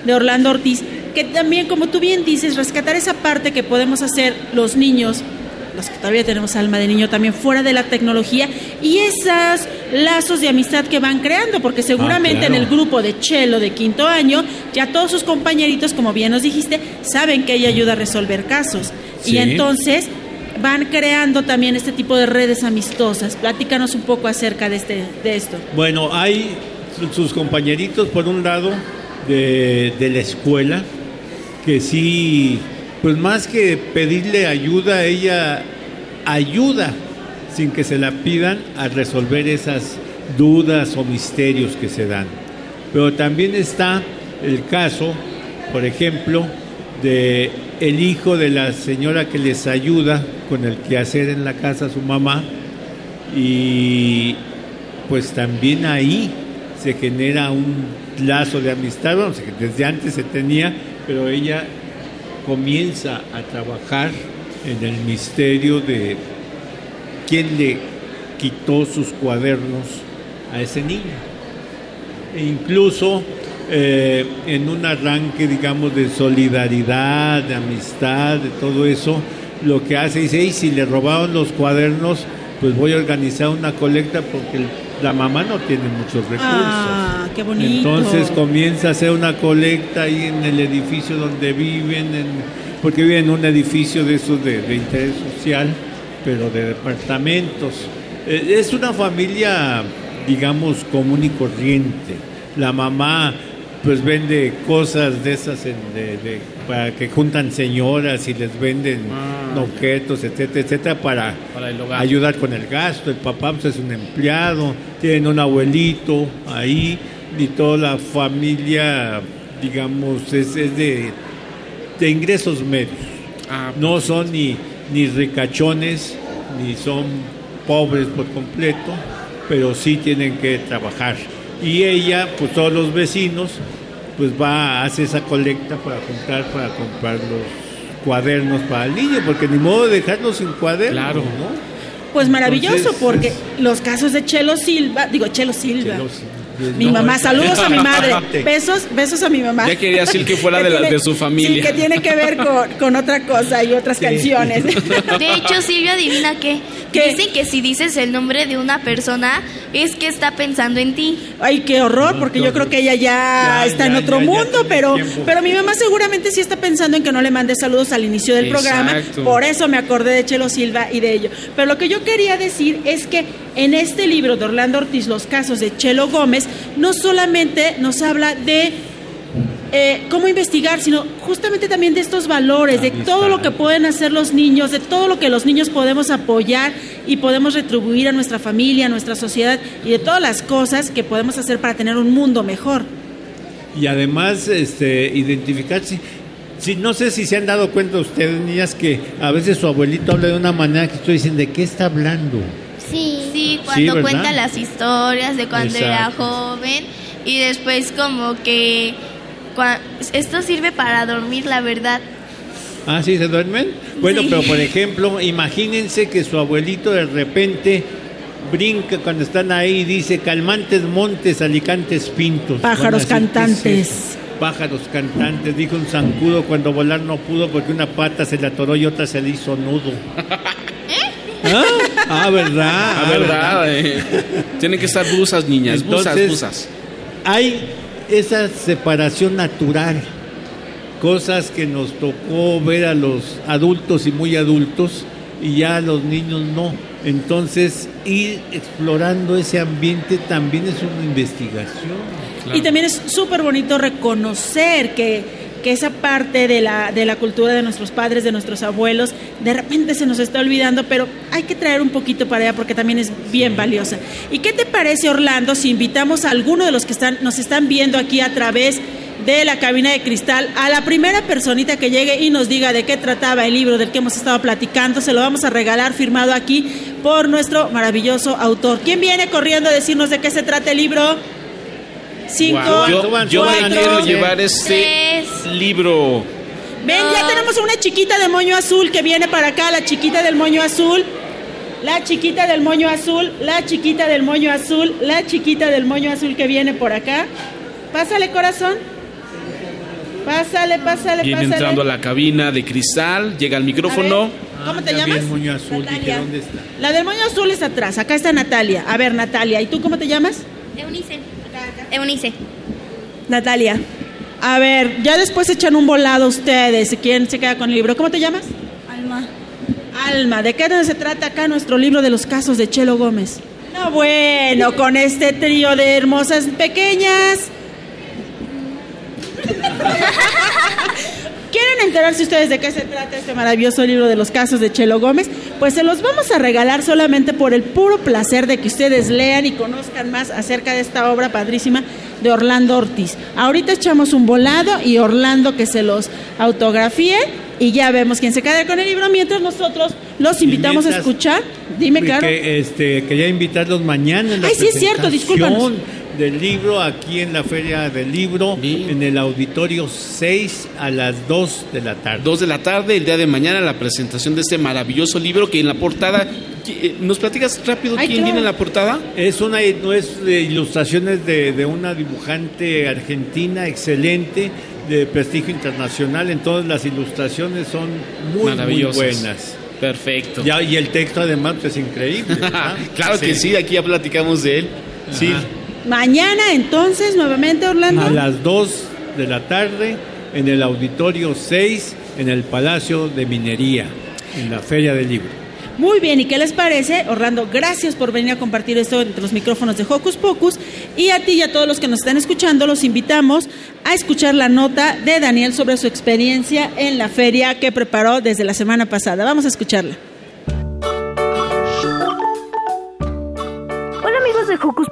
de Orlando Ortiz, que también, como tú bien dices, rescatar esa parte que podemos hacer los niños, los que todavía tenemos alma de niño también, fuera de la tecnología, y esos lazos de amistad que van creando, porque seguramente claro. en el grupo de Chelo de quinto año, ya todos sus compañeritos, como bien nos dijiste, saben que ella ayuda a resolver casos. Sí. Y entonces van creando también este tipo de redes amistosas. Platícanos un poco acerca de, este, de esto. Bueno, hay su- sus compañeritos, por un lado, de, de la escuela, que sí, pues más que pedirle ayuda, ella ayuda, sin que se la pidan, a resolver esas dudas o misterios que se dan. Pero también está el caso, por ejemplo, de el hijo de la señora que les ayuda con el quehacer en la casa, su mamá, y pues también ahí se genera un lazo de amistad, bueno, desde antes se tenía, pero ella comienza a trabajar en el misterio de quién le quitó sus cuadernos a ese niño. E incluso eh, en un arranque, digamos, de solidaridad, de amistad, de todo eso, lo que hace dice, y si le robaron los cuadernos, pues voy a organizar una colecta porque el- la mamá no tiene muchos recursos. Ah, qué bonito. Entonces comienza a hacer una colecta ahí en el edificio donde viven, en- porque viven en un edificio de esos de, de interés social, pero de departamentos. Eh, es una familia, digamos, común y corriente. La mamá pues vende cosas de esas en- de- de- para que juntan señoras y les venden objetos, etcétera, etcétera, para, ayudar con el gasto. El papá pues, es un empleado, tienen un abuelito ahí y toda la familia, digamos, es, es de, de ingresos medios. no son ni, ni ricachones, ni son pobres por completo, pero sí tienen que trabajar. Y ella, pues todos los vecinos, pues va a hacer esa colecta para juntar, para comprar los cuadernos para el niño, porque ni modo de dejarlos sin cuadernos, Claro. ¿no? Pues maravilloso, Entonces, porque los casos de Chelo Silva, digo Chelo Silva. Mi mamá, saludos a mi madre. (laughs) Besos, besos a mi mamá. Ya quería decir que fuera de la- de su familia. Sí, que tiene que ver con, con otra cosa y otras canciones. (laughs) De hecho, Silvia, adivina qué. ¿Qué? Dicen que si dices el nombre de una persona, es que está pensando en ti. Ay, qué horror, porque yo creo que ella ya, Ya, está en otro ya, mundo, pero, tiempo. pero mi mamá seguramente sí está pensando en que no le mande saludos al inicio del programa. Por eso me acordé de Chelo Silva y de ello. Pero lo que yo quería decir es que en este libro de Orlando Ortiz, Los casos de Chelo Gómez, no solamente nos habla de eh, cómo investigar, sino justamente también de estos valores, de todo lo que pueden hacer los niños, de todo lo que los niños podemos apoyar y podemos retribuir a nuestra familia, a nuestra sociedad y de todas las cosas que podemos hacer para tener un mundo mejor. Y además, este, identificar si, si- no sé si se han dado cuenta ustedes, niñas, que a veces su abuelito habla de una manera que ustedes dicen, ¿de qué está hablando? Sí cuando cuenta las historias de cuando era joven y después como que cua- esto sirve para dormir, la verdad. Ah, sí, se duermen. Bueno, Sí. pero por ejemplo, imagínense que su abuelito de repente brinca cuando están ahí y dice calmantes montes, alicantes pintos. Pájaros Van a decir, ¿qué es cantantes. Pájaros cantantes, dijo un zancudo cuando volar no pudo porque una pata se le atoró y otra se le hizo nudo. (laughs) ¿Ah? Ah, verdad. Ah, verdad. eh. Tienen que estar busas, niñas. Entonces, busas. Hay esa separación natural, cosas que nos tocó ver a los adultos y muy adultos y ya los niños no. Entonces, ir explorando ese ambiente también es una investigación. Y también es súper bonito reconocer que, que esa parte de la, de la cultura de nuestros padres, de nuestros abuelos, de repente se nos está olvidando, pero hay que traer un poquito para allá porque también es bien valiosa. ¿Y qué te parece, Orlando, si invitamos a alguno de los que están, nos están viendo aquí a través de la cabina de cristal, a la primera personita que llegue y nos diga de qué trataba el libro del que hemos estado platicando, se lo vamos a regalar firmado aquí por nuestro maravilloso autor. ¿Quién viene corriendo a decirnos de qué se trata el libro? Cinco, Yo, yo me cuatro, quiero llevar este libro. Ven, ya tenemos a una chiquita de moño azul que viene para acá, la chiquita del moño azul. La chiquita del moño azul, la chiquita del moño azul, la chiquita del moño azul que viene por acá. Pásale, corazón. Pásale, pásale, Viene pásale. entrando a la cabina de cristal, llega al micrófono. ¿Cómo te vi llamas? moño azul, dije, Natalia. ¿dónde está? La del moño azul es atrás. Acá está Natalia. A ver, Natalia, ¿y tú cómo te llamas? Eunice. Eunice. Natalia. A ver, ya después echan un volado ustedes. ¿Quién se queda con el libro? ¿Cómo te llamas? Alma. Alma, ¿de qué se trata acá nuestro libro de los casos de Chelo Gómez? No, bueno, con este trío de hermosas pequeñas. (laughs) ¿Quieren enterarse ustedes de qué se trata este maravilloso libro de los casos de Chelo Gómez? Pues se los vamos a regalar solamente por el puro placer de que ustedes lean y conozcan más acerca de esta obra padrísima de Orlando Ortiz. Ahorita echamos un volado y Orlando que se los autografíe y ya vemos quién se queda con el libro mientras nosotros los invitamos a escuchar. Dime, Caro. Que, este, quería invitarlos mañana en la Ay, sí, es cierto, discúlpanos. Del libro aquí en la Feria del Libro, en el Auditorio 6 a las 2 de la tarde. Dos de la tarde, el día de mañana, la presentación de este maravilloso libro que en la portada. eh, ¿Nos platicas rápido Ay, quién claro. viene en la portada? Es una no es de ilustraciones de, de una dibujante argentina excelente de prestigio internacional, entonces las ilustraciones son muy, muy buenas. Perfecto. Ya, y el texto además pues, es increíble. ¿verdad? (laughs) claro que sí, aquí ya platicamos de él. Sí. Mañana entonces, nuevamente, Orlando. A las 2 de la tarde en el Auditorio 6 en el Palacio de Minería, en la Feria del Libro. Muy bien, ¿y qué les parece? Orlando, gracias por venir a compartir esto entre los micrófonos de Hocus Pocus. Y a ti y a todos los que nos están escuchando, los invitamos a escuchar la nota de Daniel sobre su experiencia en la feria que preparó desde la semana pasada. Vamos a escucharla.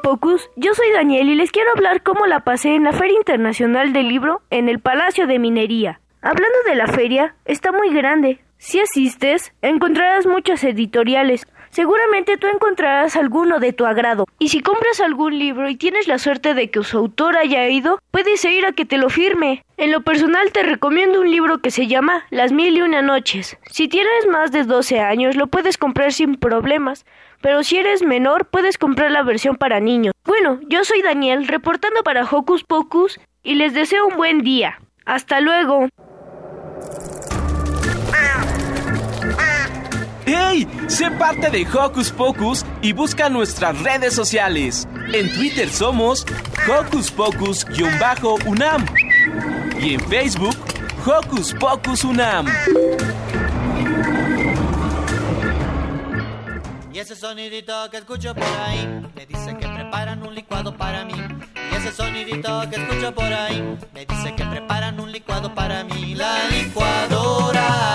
Pocus, yo soy Daniel y les quiero hablar cómo la pasé en la Feria Internacional del Libro en el Palacio de Minería. Hablando de la feria, está muy grande. Si asistes, encontrarás muchas editoriales. Seguramente tú encontrarás alguno de tu agrado. Y si compras algún libro y tienes la suerte de que su autor haya ido, puedes ir a que te lo firme. En lo personal te recomiendo un libro que se llama Las Mil y Una Noches. Si tienes más de 12 años, lo puedes comprar sin problemas. Pero si eres menor, puedes comprar la versión para niños. Bueno, yo soy Daniel, reportando para Hocus Pocus, y les deseo un buen día. Hasta luego. ¡Hey! Sé parte de Hocus Pocus y busca nuestras redes sociales. En Twitter somos Hocus Pocus-UNAM y en Facebook Hocus Pocus UNAM. Y ese sonidito que escucho por ahí me dice que preparan un licuado para mí. Y ese sonidito que escucho por ahí me dice que preparan un licuado para mí. La licuadora,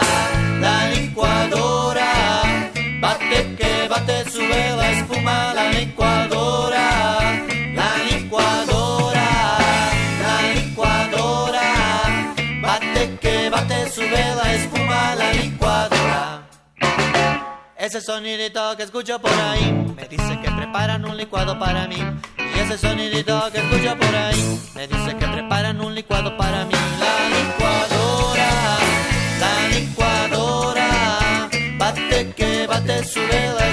la licuadora, Ese sonidito que escucho por ahí me dice que preparan un licuado para mí. Y ese sonidito que escucho por ahí me dice que preparan un licuado para mí. La licuadora, la licuadora, bate que bate, sube la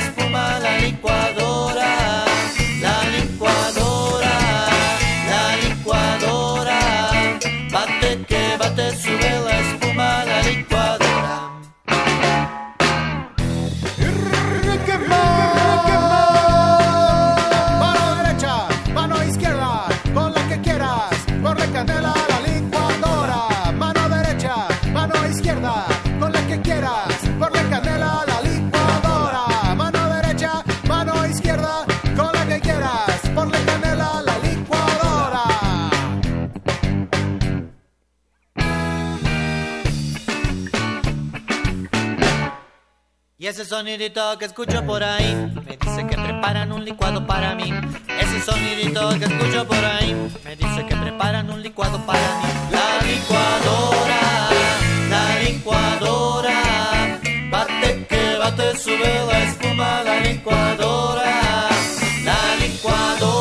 Y ese sonidito que escucho por ahí me dice que preparan un licuado para mí. Ese sonidito que escucho por ahí me dice que preparan un licuado para mí. La licuadora, la licuadora, bate que bate, sube la espuma, la licuadora, la licuadora,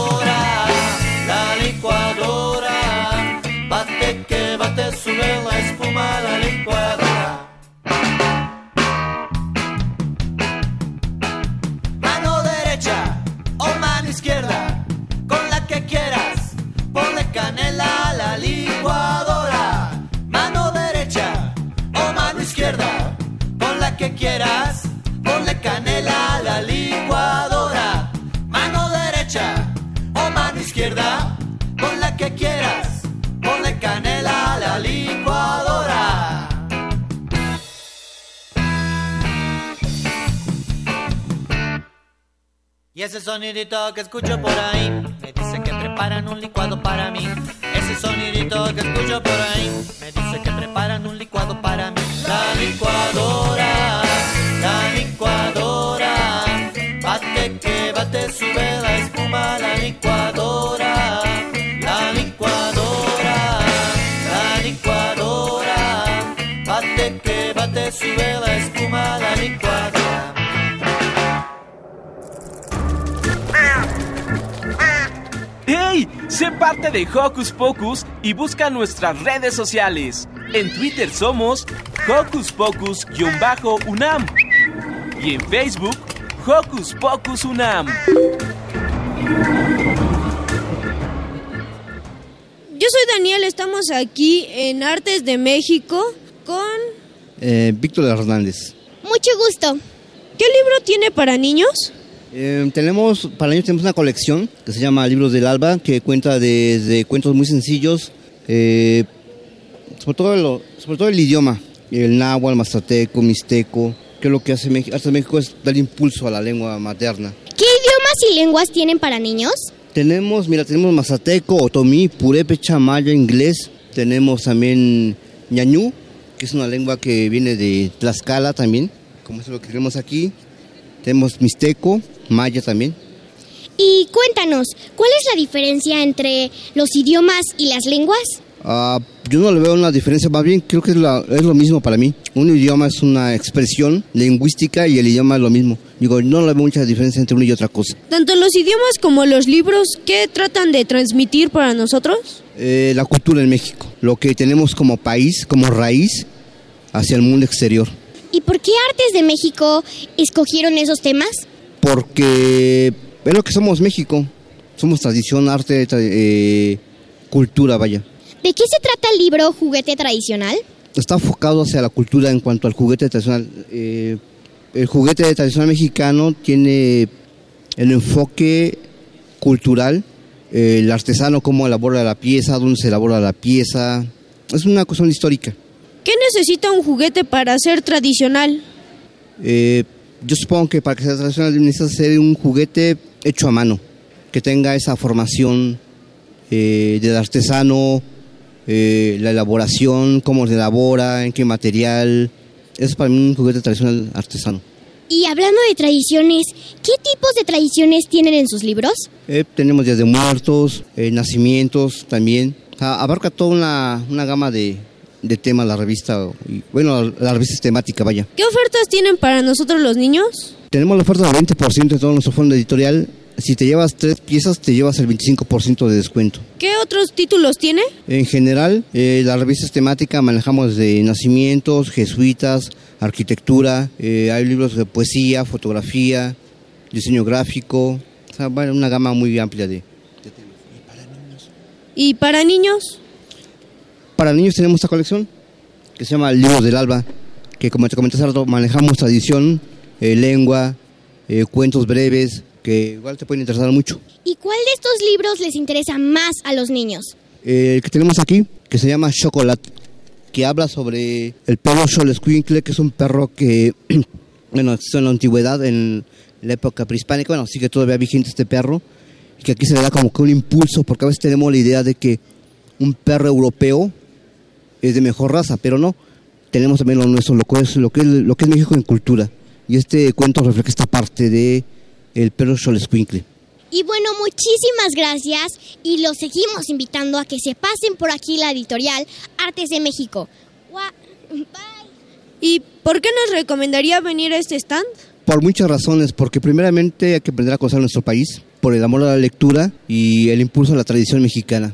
Y ese sonidito que escucho por ahí me dice que preparan un licuado para mí. Ese sonidito que escucho por ahí me dice que preparan un licuado para mí. La licuadora, la licuadora, bate que bate, sube la espuma, la licuadora, Sé parte de Hocus Pocus y busca nuestras redes sociales. En Twitter somos Hocus Pocus-UNAM y en Facebook Hocus Pocus UNAM. Yo soy Daniel, estamos aquí en Artes de México con... Eh, Víctor Hernández. Mucho gusto. ¿Qué libro tiene para niños? Eh, tenemos, para niños tenemos una colección que se llama Libros del Alba, que cuenta desde cuentos muy sencillos, eh, sobre, todo lo- sobre todo el idioma, el náhuatl, mazateco, mixteco, que lo que hace Artes de México es dar impulso a la lengua materna. ¿Qué idiomas y lenguas tienen para niños? Tenemos, mira, tenemos mazateco, otomí, purépecha, maya, inglés. Tenemos también ñañú, que es una lengua que viene de Tlaxcala también, como es lo que tenemos aquí. Tenemos mixteco, maya también. Y cuéntanos, ¿cuál es la diferencia entre los idiomas y las lenguas? Ah, yo no le veo una diferencia, más bien creo que es, la- es lo mismo para mí. Un idioma es una expresión lingüística y el idioma es lo mismo. Digo, no le veo mucha diferencia entre una y otra cosa. Tanto los idiomas como los libros, ¿qué tratan de transmitir para nosotros? Eh, la cultura en México, lo que tenemos como país, como raíz hacia el mundo exterior. ¿Y por qué Artes de México escogieron esos temas? Porque es lo que somos México. Somos tradición, arte, tra- eh, cultura, vaya. ¿De qué se trata el libro Juguete Tradicional? Está enfocado hacia la cultura en cuanto al juguete tradicional. Eh, el juguete tradicional mexicano tiene el enfoque cultural, eh, el artesano, cómo elabora la pieza, dónde se elabora la pieza. Es una cuestión histórica. ¿Qué necesita un juguete para ser tradicional? Eh, yo supongo que para que sea tradicional necesita ser un juguete hecho a mano, que tenga esa formación eh, del artesano, eh, la elaboración, cómo se elabora, en qué material. Eso es para mí un juguete tradicional artesano. Y hablando de tradiciones, ¿qué tipos de tradiciones tienen en sus libros? Eh, tenemos días de muertos, eh, nacimientos también. Ah, abarca toda una, una gama de, de temas la revista. Y, bueno, la, la revista es temática, vaya. ¿Qué ofertas tienen para nosotros los niños? Tenemos la oferta del 20% de todo nuestro fondo editorial. Si te llevas tres piezas, te llevas el 25% de descuento. ¿Qué otros títulos tiene? En general, eh, la revista es temática, manejamos de nacimientos, jesuitas, arquitectura, eh, hay libros de poesía, fotografía, diseño gráfico, o sea, bueno, una gama muy amplia de... ¿Y para niños? Para niños tenemos esta colección que se llama Libros del Alba, que como te comenté hace rato, manejamos tradición, eh, lengua, eh, cuentos breves, que igual te pueden interesar mucho. ¿Y cuál de estos libros les interesa más a los niños? Eh, el que tenemos aquí, que se llama Chocolate, que habla sobre el perro Xolescuincle, que es un perro que, (clears throat) bueno, existió en la antigüedad, en la época prehispánica, bueno, sigue todavía vigente este perro, y que aquí se le da como que un impulso, porque a veces tenemos la idea de que un perro europeo es de mejor raza, pero no. Tenemos también lo nuestro, lo que es, lo que es, lo que es México en cultura. y este cuento refleja esta parte de el perro Xolescuincle. Y bueno, muchísimas gracias y los seguimos invitando a que se pasen por aquí la editorial Artes de México. Gua- ¿Y por qué nos recomendaría venir a este stand? Por muchas razones, porque primeramente hay que aprender a conocer nuestro país, por el amor a la lectura y el impulso a la tradición mexicana.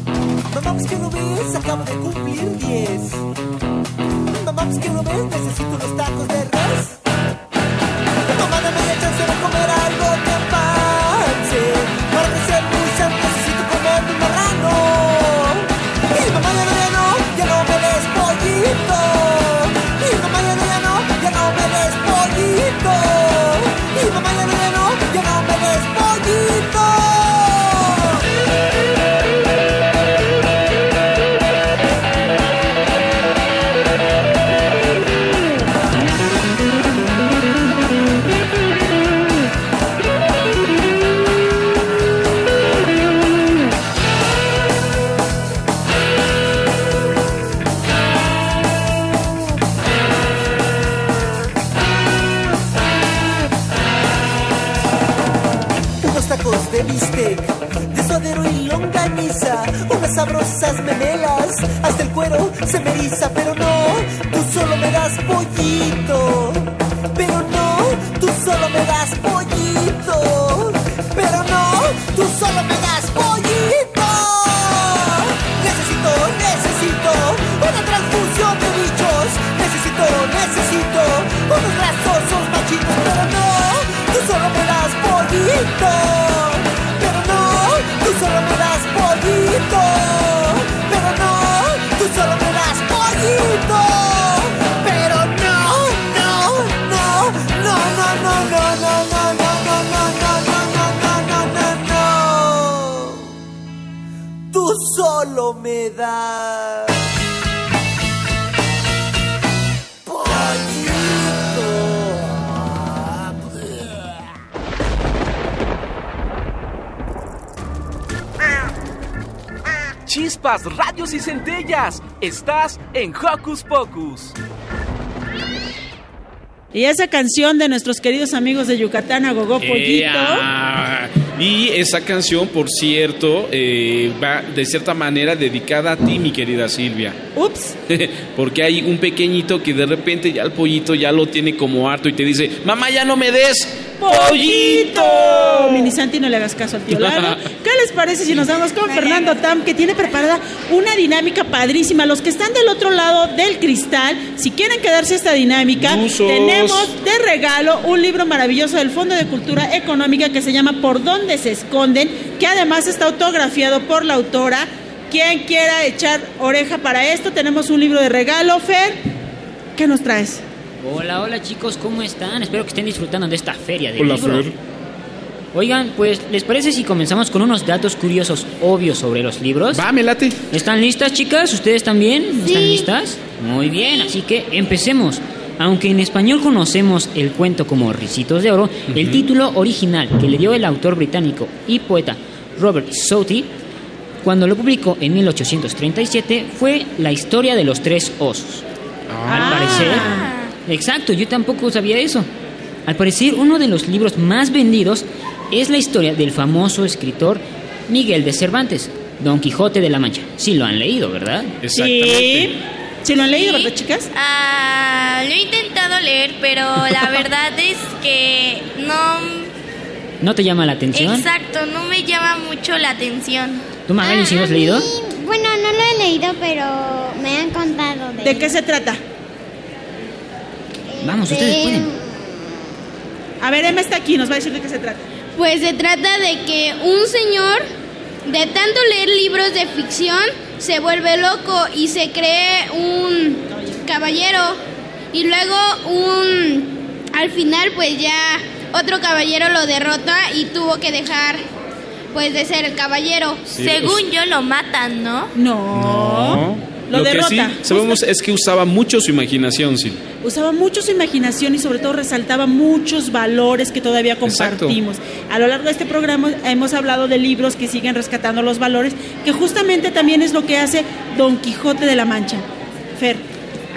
Que no ves, acabo de cumplir 10. Mamá, pues que no ves, necesito unos tacos de res. Se me eriza, das Chispas, rayos y centellas. Estás en Hocus Pocus. Y esa canción de nuestros queridos amigos de Yucatán, a Gogó Pollito. Y esa canción, por cierto, eh, va de cierta manera dedicada a ti, mi querida Silvia. Ups. (laughs) Porque hay un pequeñito que de repente ya el pollito ya lo tiene como harto y te dice, mamá, ya no me des pollito. Mini Santi, no le hagas caso al tío Lalo. (laughs) ¿Qué les parece si nos vamos con Fernando Tam, que tiene preparada una dinámica padrísima? Los que están del otro lado del cristal, si quieren quedarse esta dinámica, tenemos de regalo un libro maravilloso del Fondo de Cultura Económica que se llama Por dónde se esconden, que además está autografiado por la autora. Quien quiera echar oreja para esto, tenemos un libro de regalo. Fer, ¿qué nos traes? Hola, hola chicos, ¿cómo están? Espero que estén disfrutando de esta feria de Hola, libros. Fer. Oigan, pues, ¿les parece si comenzamos con unos datos curiosos obvios sobre los libros? Va, me late. ¿Están listas, chicas? ¿Ustedes también? ¿Están listas? Muy bien, así que empecemos. Aunque en español conocemos el cuento como Ricitos de Oro, el título original que le dio el autor británico y poeta Robert Southey, cuando lo publicó en 1837, fue La historia de los tres osos. Al parecer, exacto, yo tampoco sabía eso. Al parecer, uno de los libros más vendidos es la historia del famoso escritor Miguel de Cervantes, Don Quijote de la Mancha. Sí lo han leído, ¿verdad? Sí. ¿Sí lo han leído, verdad, chicas? Ah, lo he intentado leer, pero la (laughs) verdad es que no... ¿No te llama la atención? Exacto, no me llama mucho la atención. ¿Tú, Magali, sí lo has leído? Bueno, no lo he leído, pero me han contado de ¿De qué se trata? Vamos, ustedes de- pueden. A ver, Emma está aquí, nos va a decir de qué se trata. Pues se trata de que un señor, de tanto leer libros de ficción, se vuelve loco y se cree un caballero. Y luego un... Al final pues ya otro caballero lo derrota y tuvo que dejar pues de ser el caballero. Sí, Según yo lo matan, ¿no? No. Lo, Lo, derrota. que sí sabemos es que usaba mucho su imaginación, sí. Usaba mucho su imaginación y sobre todo resaltaba muchos valores que todavía Exacto. compartimos. A lo largo de este programa hemos hablado de libros que siguen rescatando los valores, que justamente también es lo que hace Don Quijote de la Mancha. Fer.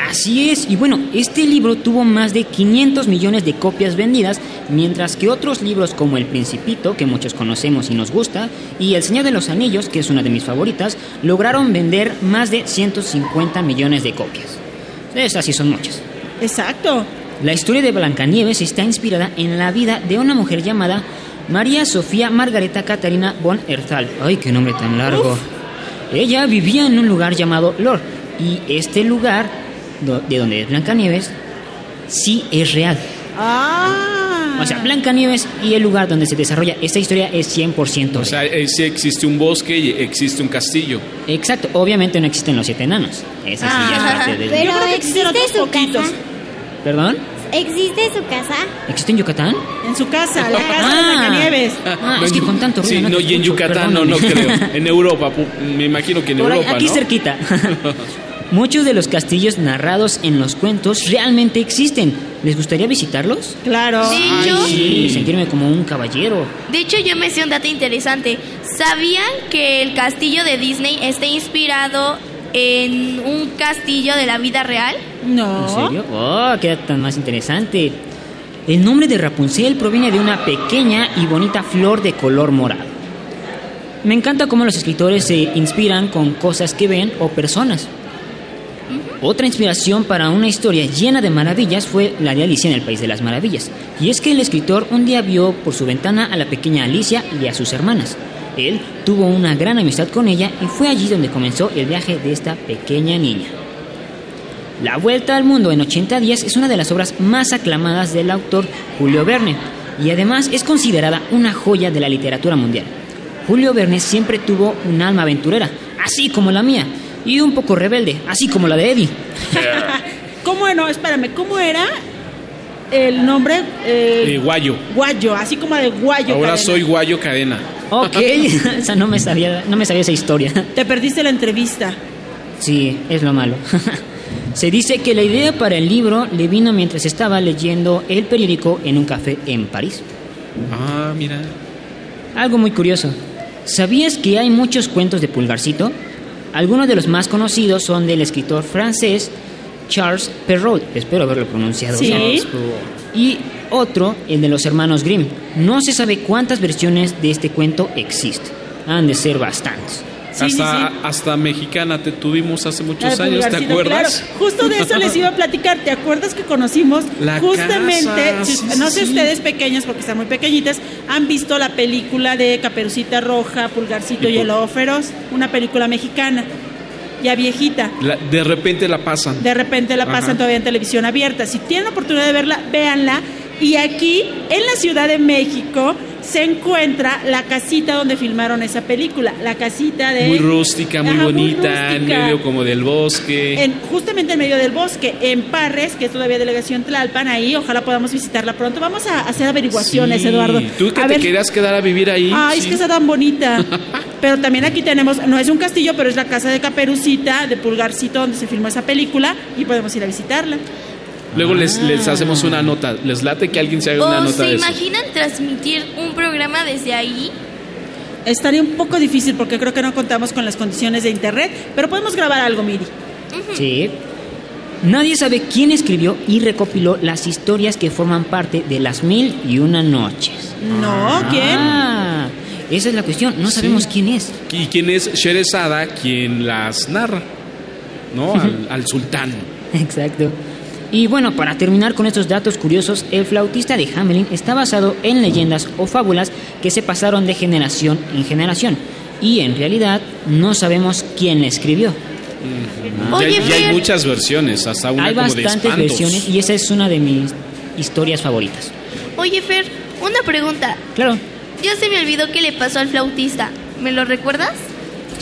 Así es, y bueno, este libro tuvo más de 500 millones de copias vendidas, mientras que otros libros como El Principito, que muchos conocemos y nos gusta, y El Señor de los Anillos, que es una de mis favoritas, lograron vender más de 150 millones de copias. Esas sí son muchas. Exacto. La historia de Blancanieves está inspirada en la vida de una mujer llamada María Sofía Margareta Catarina von Erzal. ¡Ay, qué nombre tan largo! Ella vivía en un lugar llamado Lor, y este lugar, de donde es Blancanieves, sí es real. Ah. O sea, Blancanieves y el lugar donde se desarrolla esta historia es 100% O sea, eh, sí existe un bosque y existe un castillo. Exacto, obviamente no existen los siete enanos. Esa sí ya es Ah. parte del... Pero Yo creo que existen existe otros su poquitos. casa. ¿Perdón? ¿Existe su casa? ¿Existe en Yucatán? En su casa, la casa de Ah. Blancanieves. Ah, es que con tanto ruido Sí, no no, y en escucho, Yucatán no, no creo. (laughs) En Europa, me imagino que en Por ahí, Europa, aquí ¿no? cerquita. (laughs) Muchos de los castillos narrados en los cuentos realmente existen. ¿Les gustaría visitarlos? Claro. De hecho, Sí, sentirme como un caballero. de hecho yo me sé un dato interesante. ¿Sabían que el castillo de Disney está inspirado en un castillo de la vida real? No. ¿En serio? Oh, queda tan más interesante. El nombre de Rapunzel proviene de una pequeña y bonita flor de color morado. Me encanta cómo los escritores se inspiran con cosas que ven o personas. Otra inspiración para una historia llena de maravillas fue la de Alicia en el País de las Maravillas. Y es que el escritor un día vio por su ventana a la pequeña Alicia y a sus hermanas. Él tuvo una gran amistad con ella y fue allí donde comenzó el viaje de esta pequeña niña. La Vuelta al Mundo en 80 días es una de las obras más aclamadas del autor Julio Verne y además es considerada una joya de la literatura mundial. Julio Verne siempre tuvo un alma aventurera, así como la mía, y un poco rebelde, así como la de Eddie. (laughs) ¿Cómo no? Espérame, ¿cómo era el nombre? Eh, Eh, guayo. Guayo, así como de Guayo. Ahora cadena. soy Guayo Cadena. Ok, (laughs) esa no me sabía, no me sabía esa historia. Te perdiste la entrevista. Sí, es lo malo. (laughs) Se dice que la idea para el libro le vino mientras estaba leyendo el periódico en un café en París. Ah, mira. Algo muy curioso. ¿Sabías que hay muchos cuentos de Pulgarcito? Algunos de los más conocidos son del escritor francés Charles Perrault, espero haberlo pronunciado Sí. bien. Y otro, el de los hermanos Grimm. No se sabe cuántas versiones de este cuento existen. Han de ser bastantes. Sí, sí, hasta, sí. hasta mexicana te tuvimos hace muchos de años, ¿te acuerdas? claro. Justo de eso les iba a platicar. ¿Te acuerdas que conocimos La justamente, casa, sí, no sí, sé sí. ustedes pequeños porque están muy pequeñitas, han visto la película de Caperucita Roja, Pulgarcito y el Lobo Feroz, una película mexicana, ya viejita. La- de repente la pasan. De repente la pasan Ajá. todavía en televisión abierta. Si tienen la oportunidad de verla, véanla. Y aquí, en la Ciudad de México, se encuentra la casita donde filmaron esa película. La casita de... Muy rústica, muy Ajá, muy bonita, en medio como del bosque. En, justamente en medio del bosque, en Parres, que es todavía delegación Tlalpan, ahí, ojalá podamos visitarla pronto. Vamos a hacer averiguaciones, Sí. Eduardo. Tú que A te ver- querías quedar a vivir ahí. Ay, es que está tan bonita. (laughs) pero también aquí tenemos, no es un castillo, pero es la casa de Caperucita, de Pulgarcito, donde se filmó esa película, y podemos ir a visitarla. Luego les, Ah. les hacemos una nota. Les late que alguien se haga una ¿O nota se de eso. imaginan transmitir un programa desde ahí? Estaría un poco difícil porque creo que no contamos con las condiciones de internet, pero podemos grabar algo, Miri. Sí. Nadie sabe quién escribió y recopiló las historias que forman parte de las mil y una noches. No, ¿quién? Ah, esa es la cuestión. No Sí. sabemos quién es. ¿Y quién es Sherezada quien las narra? ¿No? Al, al sultán. (laughs) Exacto. Y bueno, para terminar con estos datos curiosos, el flautista de Hamelin está basado en leyendas o fábulas que se pasaron de generación en generación. Y en realidad no sabemos quién la escribió. Ya, Oye, hay- ya hay Fer. muchas versiones, hasta una Hay como de bastantes espantos. versiones y esa es una de mis historias favoritas. Oye, Fer, una pregunta. Claro. Ya se me olvidó qué le pasó al flautista. ¿Me lo recuerdas?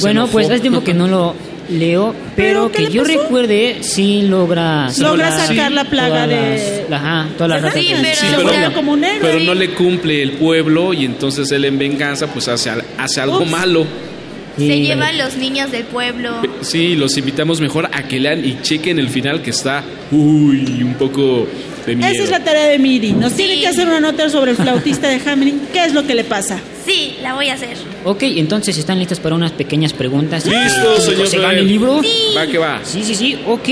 Bueno, pues hace tiempo que no lo Leo, pero, ¿Pero que yo pasó? recuerde, sí logra... Logra sacar la plaga de- las- Ajá, todas las ratas. Sí, del- pero, pueblo. pero no le cumple el pueblo y entonces él en venganza pues hace, hace algo Ups. malo. Se llevan los niños del pueblo. Sí, los invitamos mejor a que lean y chequen el final que está, uy, un poco de miedo. Esa es la tarea de Miri. Nos tiene que hacer una nota sobre el flautista de Hamelin. ¿Qué es lo que le pasa? Sí, la voy a hacer. Ok, entonces están listas para unas pequeñas preguntas. Listo, señor ¿Se gana el libro? Sí. Va que va. Sí, sí, sí. Ok.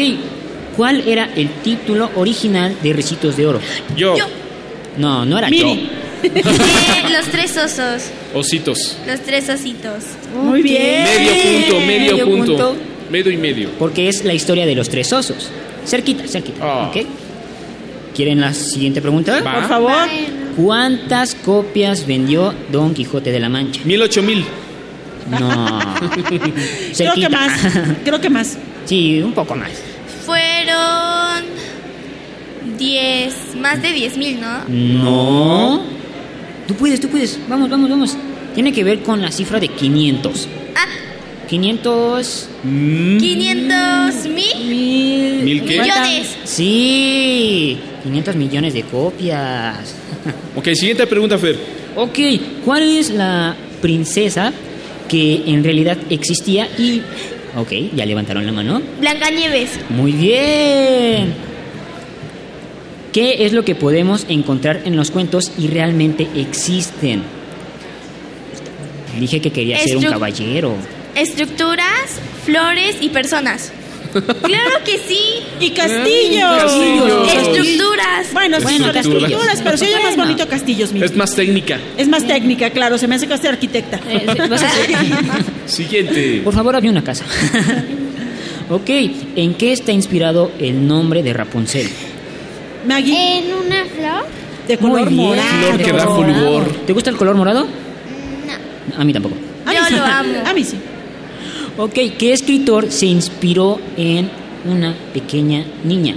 ¿Cuál era el título original de Recitos de Oro? Yo. No, no era Miri. Eh, los tres osos. Ositos. Los tres ositos. Muy bien. Medio punto, medio, Medio punto. punto. Medio y medio. Porque es la historia de los tres osos. Cerquita, cerquita. Ah. Ok. ¿Quieren la siguiente pregunta? Por favor. ¿Cuántas copias vendió Don Quijote de la Mancha? Mil ocho mil. No. (laughs) Creo que más. Creo que más. Sí, un poco más. Fueron 10, más de 10 mil, ¿no? No. Tú puedes, tú puedes. Vamos, vamos, vamos. Tiene que ver con la cifra de 500. Ah. 500... 500 mil ¿Mil qué? millones. Sí, 500 millones de copias. (laughs) Ok, siguiente pregunta, Fer. Ok, ¿cuál es la princesa que en realidad existía y... Ok, ya levantaron la mano. Blancanieves. Muy bien. ¿Qué es lo que podemos encontrar en los cuentos y realmente existen? Dije que quería ser un caballero. Estructuras, flores y personas. (laughs) Claro que sí. Y castillos. Castillos. Estructuras. Bueno, sí Bueno, son castillos. estructuras, pero se oye más bonito castillos, Miri. Es más técnica. Es más técnica, claro. Se me hace que ser arquitecta. Eh, ser- (laughs) Siguiente. Por favor, había una casa. (laughs) ok, ¿en qué está inspirado el nombre de Rapunzel? Maggie, En una flor. de color Muy bien. morado. Flor que da fulgor. ¿Te gusta el color morado? A mí tampoco. A mí Yo sí. lo amo. A mí sí. Ok, ¿qué escritor se inspiró en una pequeña niña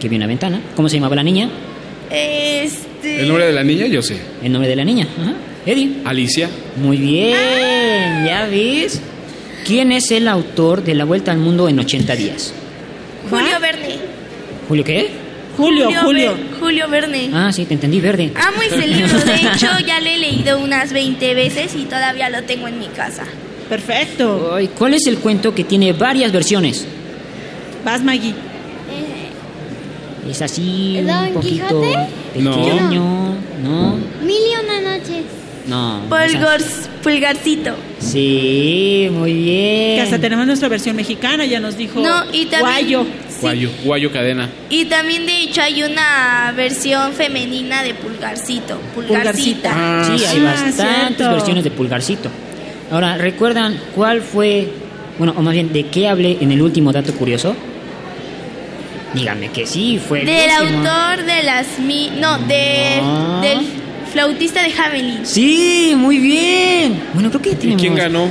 que vio una ventana? ¿Cómo se llamaba la niña? Este. El nombre de la niña, yo sé. El nombre de la niña. Ajá. Eddie. Alicia. Muy bien, ¿ya ves? ¿Quién es el autor de La Vuelta al Mundo en 80 días? Julio Verne. ¿Julio qué? Julio, Julio. Ver- Julio Verne. Ah, sí, te entendí, verde. Amo ese libro. De (laughs) hecho, ya lo he leído unas 20 veces y todavía lo tengo en mi casa. Perfecto. Ay, ¿Cuál es el cuento que tiene varias versiones? Vas, Maggie. Es así, un ¿Don poquito Quijote? pequeño, ¿no? Mil y una noches. No. Pulgarcito. Sí, muy bien. Que hasta tenemos nuestra versión mexicana, ya nos dijo No, y también- Guayo. Sí. Guayo. Guayo cadena. Y también, de hecho, hay una versión femenina de pulgarcito. Pulgarcita. Ah, Sí, hay Ah, bastantes cierto. versiones de Pulgarcito. Ahora, ¿recuerdan cuál fue, bueno, o más bien, de qué hablé en el último dato curioso? Díganme que sí, fue el Del último. autor de las... Mi no, de, No. del flautista de Hamelin. Sí, muy bien. Bueno, creo que ¿Y tenemos... quién ganó?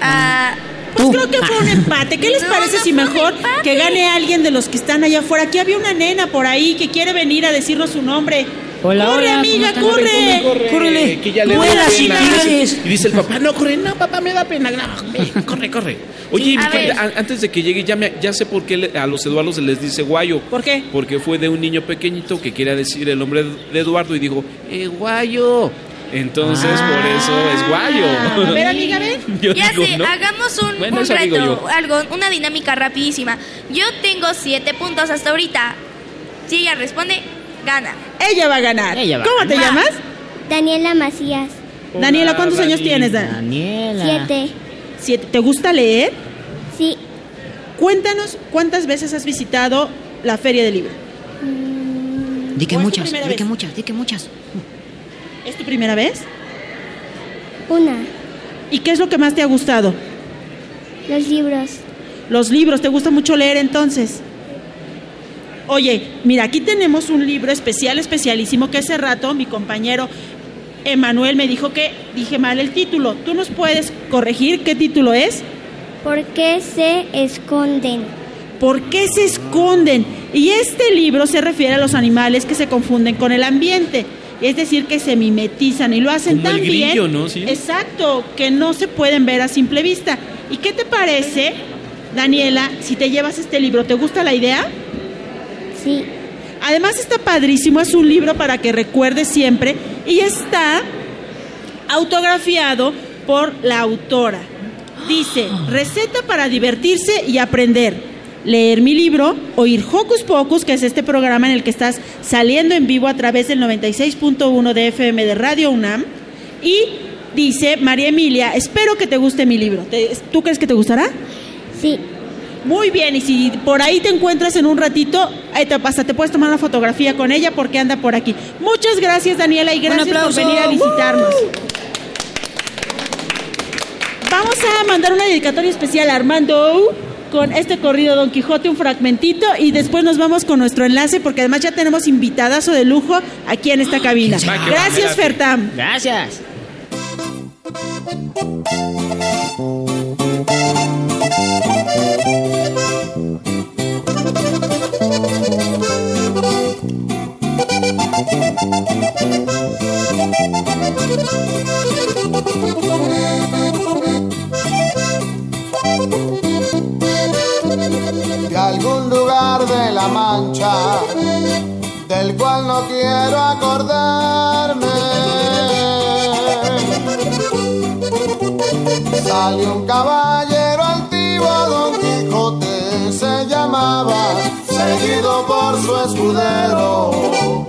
Ah, Pues Tú. creo que fue un empate. ¿Qué les (laughs) No, parece no si mejor que gane alguien de los que están allá afuera? Aquí había una nena por ahí que quiere venir a decirnos su nombre. Hola, corre, hola, ¿cómo amiga, corre. Corre, Córrele. Que ya le Vuela, si quieres. Y dice el papá, no, corre, no, papá, me da pena. No, corre, corre. Oye, A ver. a- antes de que llegue, ya, me- ya sé por qué a los Eduardos se les dice guayo. ¿Por qué? Porque fue de un niño pequeñito que quería decir el nombre de Eduardo y dijo, eh, guayo. Entonces, Ah. por eso es guayo. A ver, amiga, ven. (laughs) Yo ya digo, sé, ¿no? hagamos un, Bueno, un reto, algo, una dinámica rapidísima. Yo tengo siete puntos hasta ahorita. Si ella responde, gana. Ella va a ganar. Ella va a ¿Cómo te llamas? Daniela Macías. Daniela, ¿cuántos Dani. años tienes? Dan? Daniela. Siete. Siete. ¿Te gusta leer? Sí. Cuéntanos cuántas veces has visitado la Feria del Libro. Di que ¿O es tu muchas, di que muchas, di que muchas. ¿Es tu primera vez? Una. ¿Y qué es lo que más te ha gustado? Los libros. Los libros, ¿te gusta mucho leer entonces? Oye, mira, aquí tenemos un libro especial, especialísimo, que hace rato mi compañero Emanuel me dijo que dije mal el título. ¿Tú nos puedes corregir qué título es? ¿Por qué se esconden? ¿Por qué se esconden? Y este libro se refiere a los animales que se confunden con el ambiente. Es decir, que se mimetizan y lo hacen Como el tan bien. grillo, ¿no? Sí. Exacto, que no se pueden ver a simple vista. ¿Y qué te parece Daniela, si te llevas este libro, ¿te gusta la idea? Sí. Además está padrísimo, es un libro para que recuerdes siempre y está autografiado por la autora. Dice, receta para divertirse y aprender. Leer mi libro, oír Hocus Pocus, que es este programa en el que estás saliendo en vivo a través del 96.1 de FM de Radio UNAM. Y dice María Emilia, espero que te guste mi libro. ¿Te- ¿Tú crees que te gustará? Sí. Muy bien, y si por ahí te encuentras en un ratito, te, hasta te puedes tomar una fotografía con ella porque anda por aquí. Muchas gracias, Daniela, y gracias por venir a visitarnos. Vamos a mandar una dedicatoria especial a Armando con este corrido Don Quijote, un fragmentito, y después nos vamos con nuestro enlace porque además ya tenemos invitadazo de lujo aquí en esta cabina. Gracias. Fertam. Gracias. No quiero acordarme. Salió un caballero altivo, Don Quijote se llamaba, seguido por su escudero,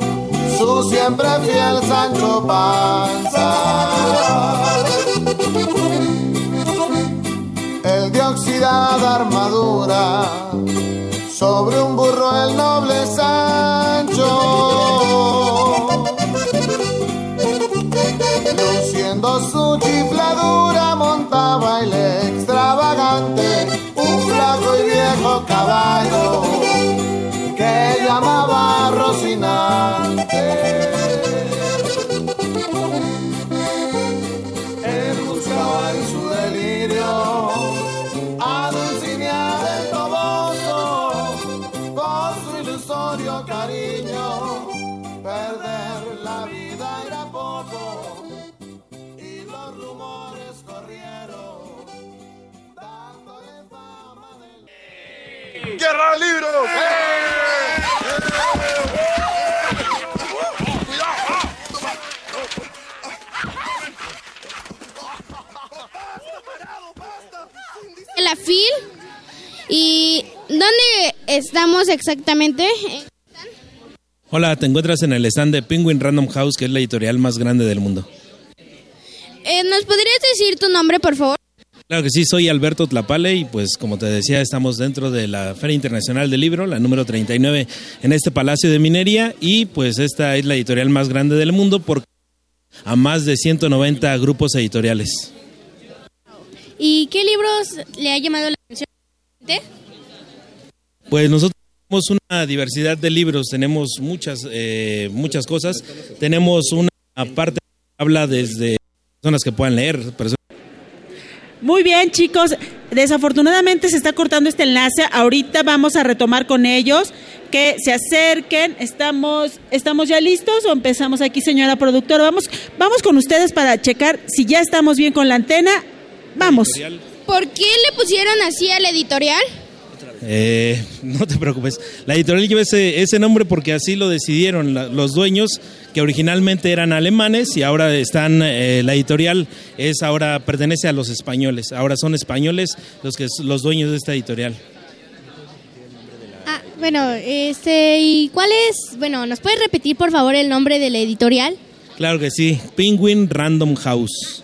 su siempre fiel Sancho Panza. El de oxidada armadura, sobre un burro el noble Sancho. Luciendo su chifladura montaba el extravagante, un flaco y viejo caballo ¡Guerra de libros! En la FIL. ¿Y dónde estamos exactamente? Hola, te encuentras en el stand de Penguin Random House, que es la editorial más grande del mundo. Eh, ¿Nos podrías decir tu nombre, por favor? Claro que sí, soy Alberto Tlapale y pues como te decía, estamos dentro de la Feria Internacional del Libro, la número 39 en este Palacio de Minería y pues esta es la editorial más grande del mundo por a más de 190 grupos editoriales. ¿Y qué libros le ha llamado la atención? Pues nosotros tenemos una diversidad de libros, tenemos muchas, eh, muchas cosas. Tenemos una parte que habla desde personas que puedan leer, personas Muy bien, chicos. Desafortunadamente se está cortando este enlace. Ahorita vamos a retomar con ellos. Que se acerquen. Estamos, ¿estamos ya listos o empezamos aquí, señora productora? Vamos, vamos con ustedes para checar si ya estamos bien con la antena. Vamos. ¿Por qué le pusieron así al editorial? Eh, (laughs) no te preocupes. La editorial lleva ese, ese nombre porque así lo decidieron la- los dueños, que originalmente eran alemanes y ahora están, eh, la editorial es ahora pertenece a los españoles. Ahora son españoles los que los dueños de esta editorial. Ah, bueno, este, ¿y cuál es? Bueno, ¿nos puedes repetir por favor el nombre de la editorial? Claro que sí, Penguin Random House.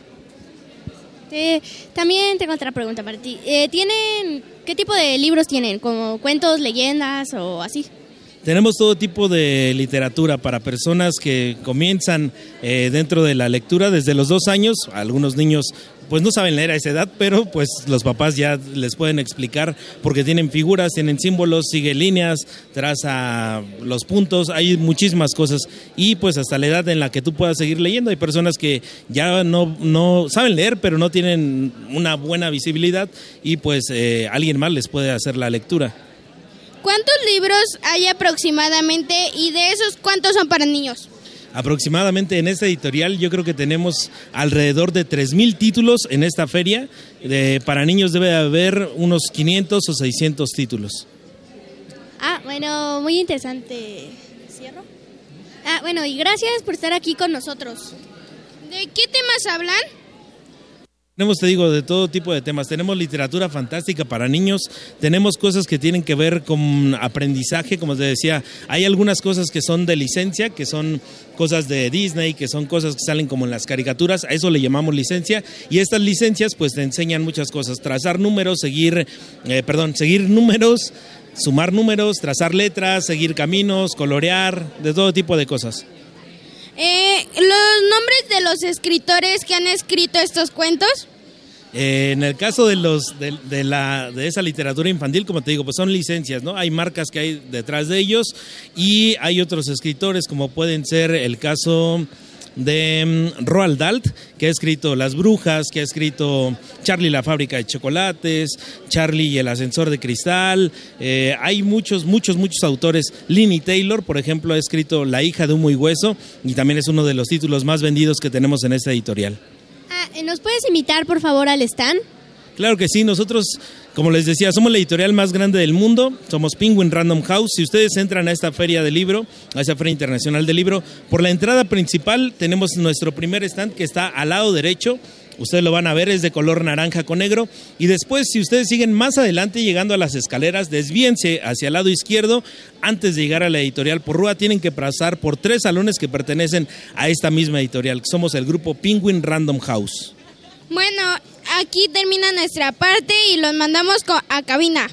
Eh, también tengo otra pregunta para ti. Eh, ¿Tienen qué tipo de libros tienen? ¿Como cuentos, leyendas o así? Tenemos todo tipo de literatura para personas que comienzan eh, dentro de la lectura desde los dos años. Algunos niños pues no saben leer a esa edad, pero pues los papás ya les pueden explicar porque tienen figuras, tienen símbolos, sigue líneas, traza los puntos, hay muchísimas cosas y pues hasta la edad en la que tú puedas seguir leyendo. Hay personas que ya no, no saben leer, pero no tienen una buena visibilidad y pues eh, alguien más les puede hacer la lectura. ¿Cuántos libros hay aproximadamente y de esos cuántos son para niños? Aproximadamente en esta editorial yo creo que tenemos alrededor de 3.000 títulos en esta feria. Para niños debe haber unos 500 o 600 títulos. Ah, bueno, muy interesante. ¿Cierro? Ah, bueno, y gracias por estar aquí con nosotros. ¿De qué temas hablan? Tenemos, te digo, de todo tipo de temas. Tenemos literatura fantástica para niños, tenemos cosas que tienen que ver con aprendizaje, como te decía, hay algunas cosas que son de licencia, que son cosas de Disney, que son cosas que salen como en las caricaturas, a eso le llamamos licencia, y estas licencias pues te enseñan muchas cosas, trazar números, seguir, eh, perdón, seguir números, sumar números, trazar letras, seguir caminos, colorear, de todo tipo de cosas. Eh, ¿Los nombres de los escritores que han escrito estos cuentos? Eh, en el caso de los de, de la de esa literatura infantil, como te digo, pues son licencias, ¿no? Hay marcas que hay detrás de ellos y hay otros escritores como pueden ser el caso de mm, Roald Dahl, que ha escrito Las Brujas, que ha escrito Charlie la fábrica de chocolates, Charlie y el ascensor de cristal. Eh, hay muchos, muchos, muchos autores. Linny Taylor, por ejemplo, ha escrito La hija de humo y hueso y también es uno de los títulos más vendidos que tenemos en esta editorial. Ah, ¿Nos puedes invitar, por favor, al stand? Claro que sí, nosotros, como les decía, somos la editorial más grande del mundo, somos Penguin Random House. Si ustedes entran a esta feria de libro, a esta feria internacional del libro, por la entrada principal tenemos nuestro primer stand que está al lado derecho. Ustedes lo van a ver, es de color naranja con negro. Y después, si ustedes siguen más adelante, llegando a las escaleras, desvíense hacia el lado izquierdo. Antes de llegar a la editorial por Rúa, tienen que pasar por tres salones que pertenecen a esta misma editorial. Somos el grupo Penguin Random House. Bueno, aquí termina nuestra parte y los mandamos a cabina.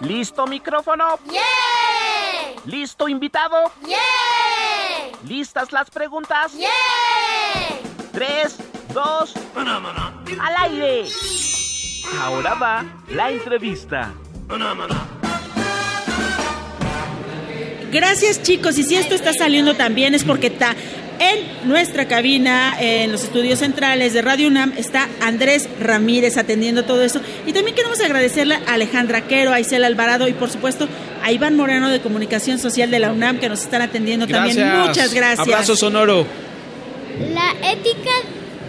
¿Listo micrófono? ¿Listo invitado? ¿Listas las preguntas? Tres, dos, al aire. Ahora va la entrevista. Gracias chicos, y si esto está saliendo también es porque está en nuestra cabina, en los estudios centrales de Radio UNAM, está Andrés Ramírez atendiendo todo esto. Y también queremos agradecerle a Alejandra Quero, a Isela Alvarado y por supuesto a Iván Moreno de Comunicación Social de la UNAM que nos están atendiendo también. Muchas gracias. Abrazo sonoro. La ética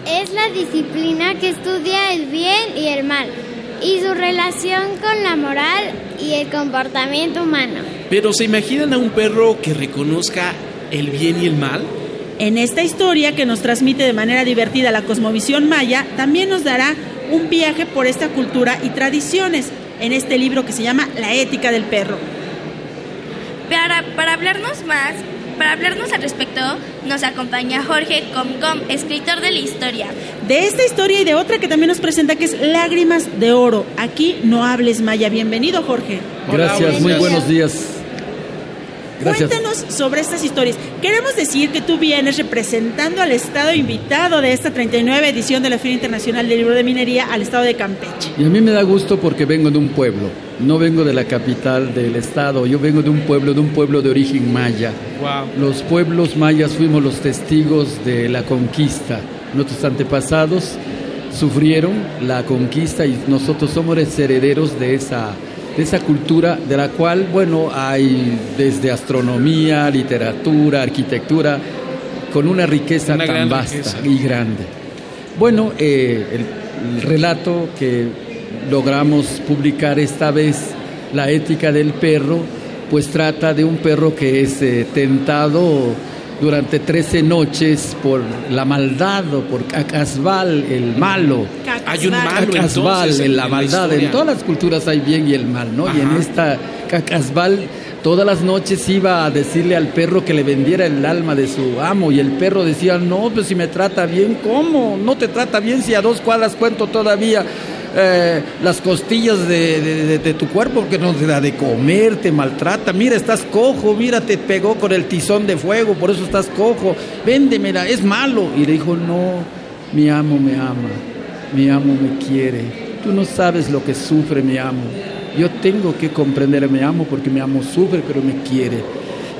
es la disciplina que estudia el bien y el mal y su relación con la moral y el comportamiento humano. Pero ¿se imaginan a un perro que reconozca el bien y el mal? En esta historia que nos transmite de manera divertida la cosmovisión maya, también nos dará un viaje por esta cultura y tradiciones en este libro que se llama La ética del perro. Para, para hablarnos más, para hablarnos al respecto, nos acompaña Jorge Comcom, escritor de la historia. De esta historia y de otra que también nos presenta que es Lágrimas de Oro. Aquí no hables maya. Bienvenido, Jorge. Gracias, muy buenos días. Gracias. Cuéntanos sobre estas historias. Queremos decir que tú vienes representando al estado invitado de esta 39 edición de la Feria Internacional del Libro de Minería al estado de Campeche. Y a mí me da gusto porque vengo de un pueblo, no vengo de la capital del estado, yo vengo de un pueblo, de un pueblo de origen maya. Los pueblos mayas fuimos los testigos de la conquista. Nuestros antepasados sufrieron la conquista y nosotros somos los herederos de esa, de esa cultura de la cual, bueno, hay desde astronomía, literatura, arquitectura, con una riqueza Una tan vasta riqueza. y grande. Bueno, eh, el, el relato que logramos publicar esta vez, La ética del perro, pues trata de un perro que es eh, tentado durante 13 noches por la maldad o por Cacasbal, el malo. Hay un malo, Cacasbal, entonces, en la en la maldad. En todas las culturas hay bien y el mal, ¿no? Y en esta Cacasbal todas las noches iba a decirle al perro que le vendiera el alma de su amo y el perro decía, no, pues si me trata bien, ¿cómo? No te trata bien si a dos cuadras cuento todavía eh, las costillas de, de- tu cuerpo porque no te da de comer, te maltrata, mira, estás cojo, mira, te pegó con el tizón de fuego, por eso estás cojo, véndemela, es malo. Y le dijo, no, mi amo me ama, mi amo me quiere, tú no sabes lo que sufre mi amo. Yo tengo que comprender a mi amo porque mi amo sufre, pero me quiere.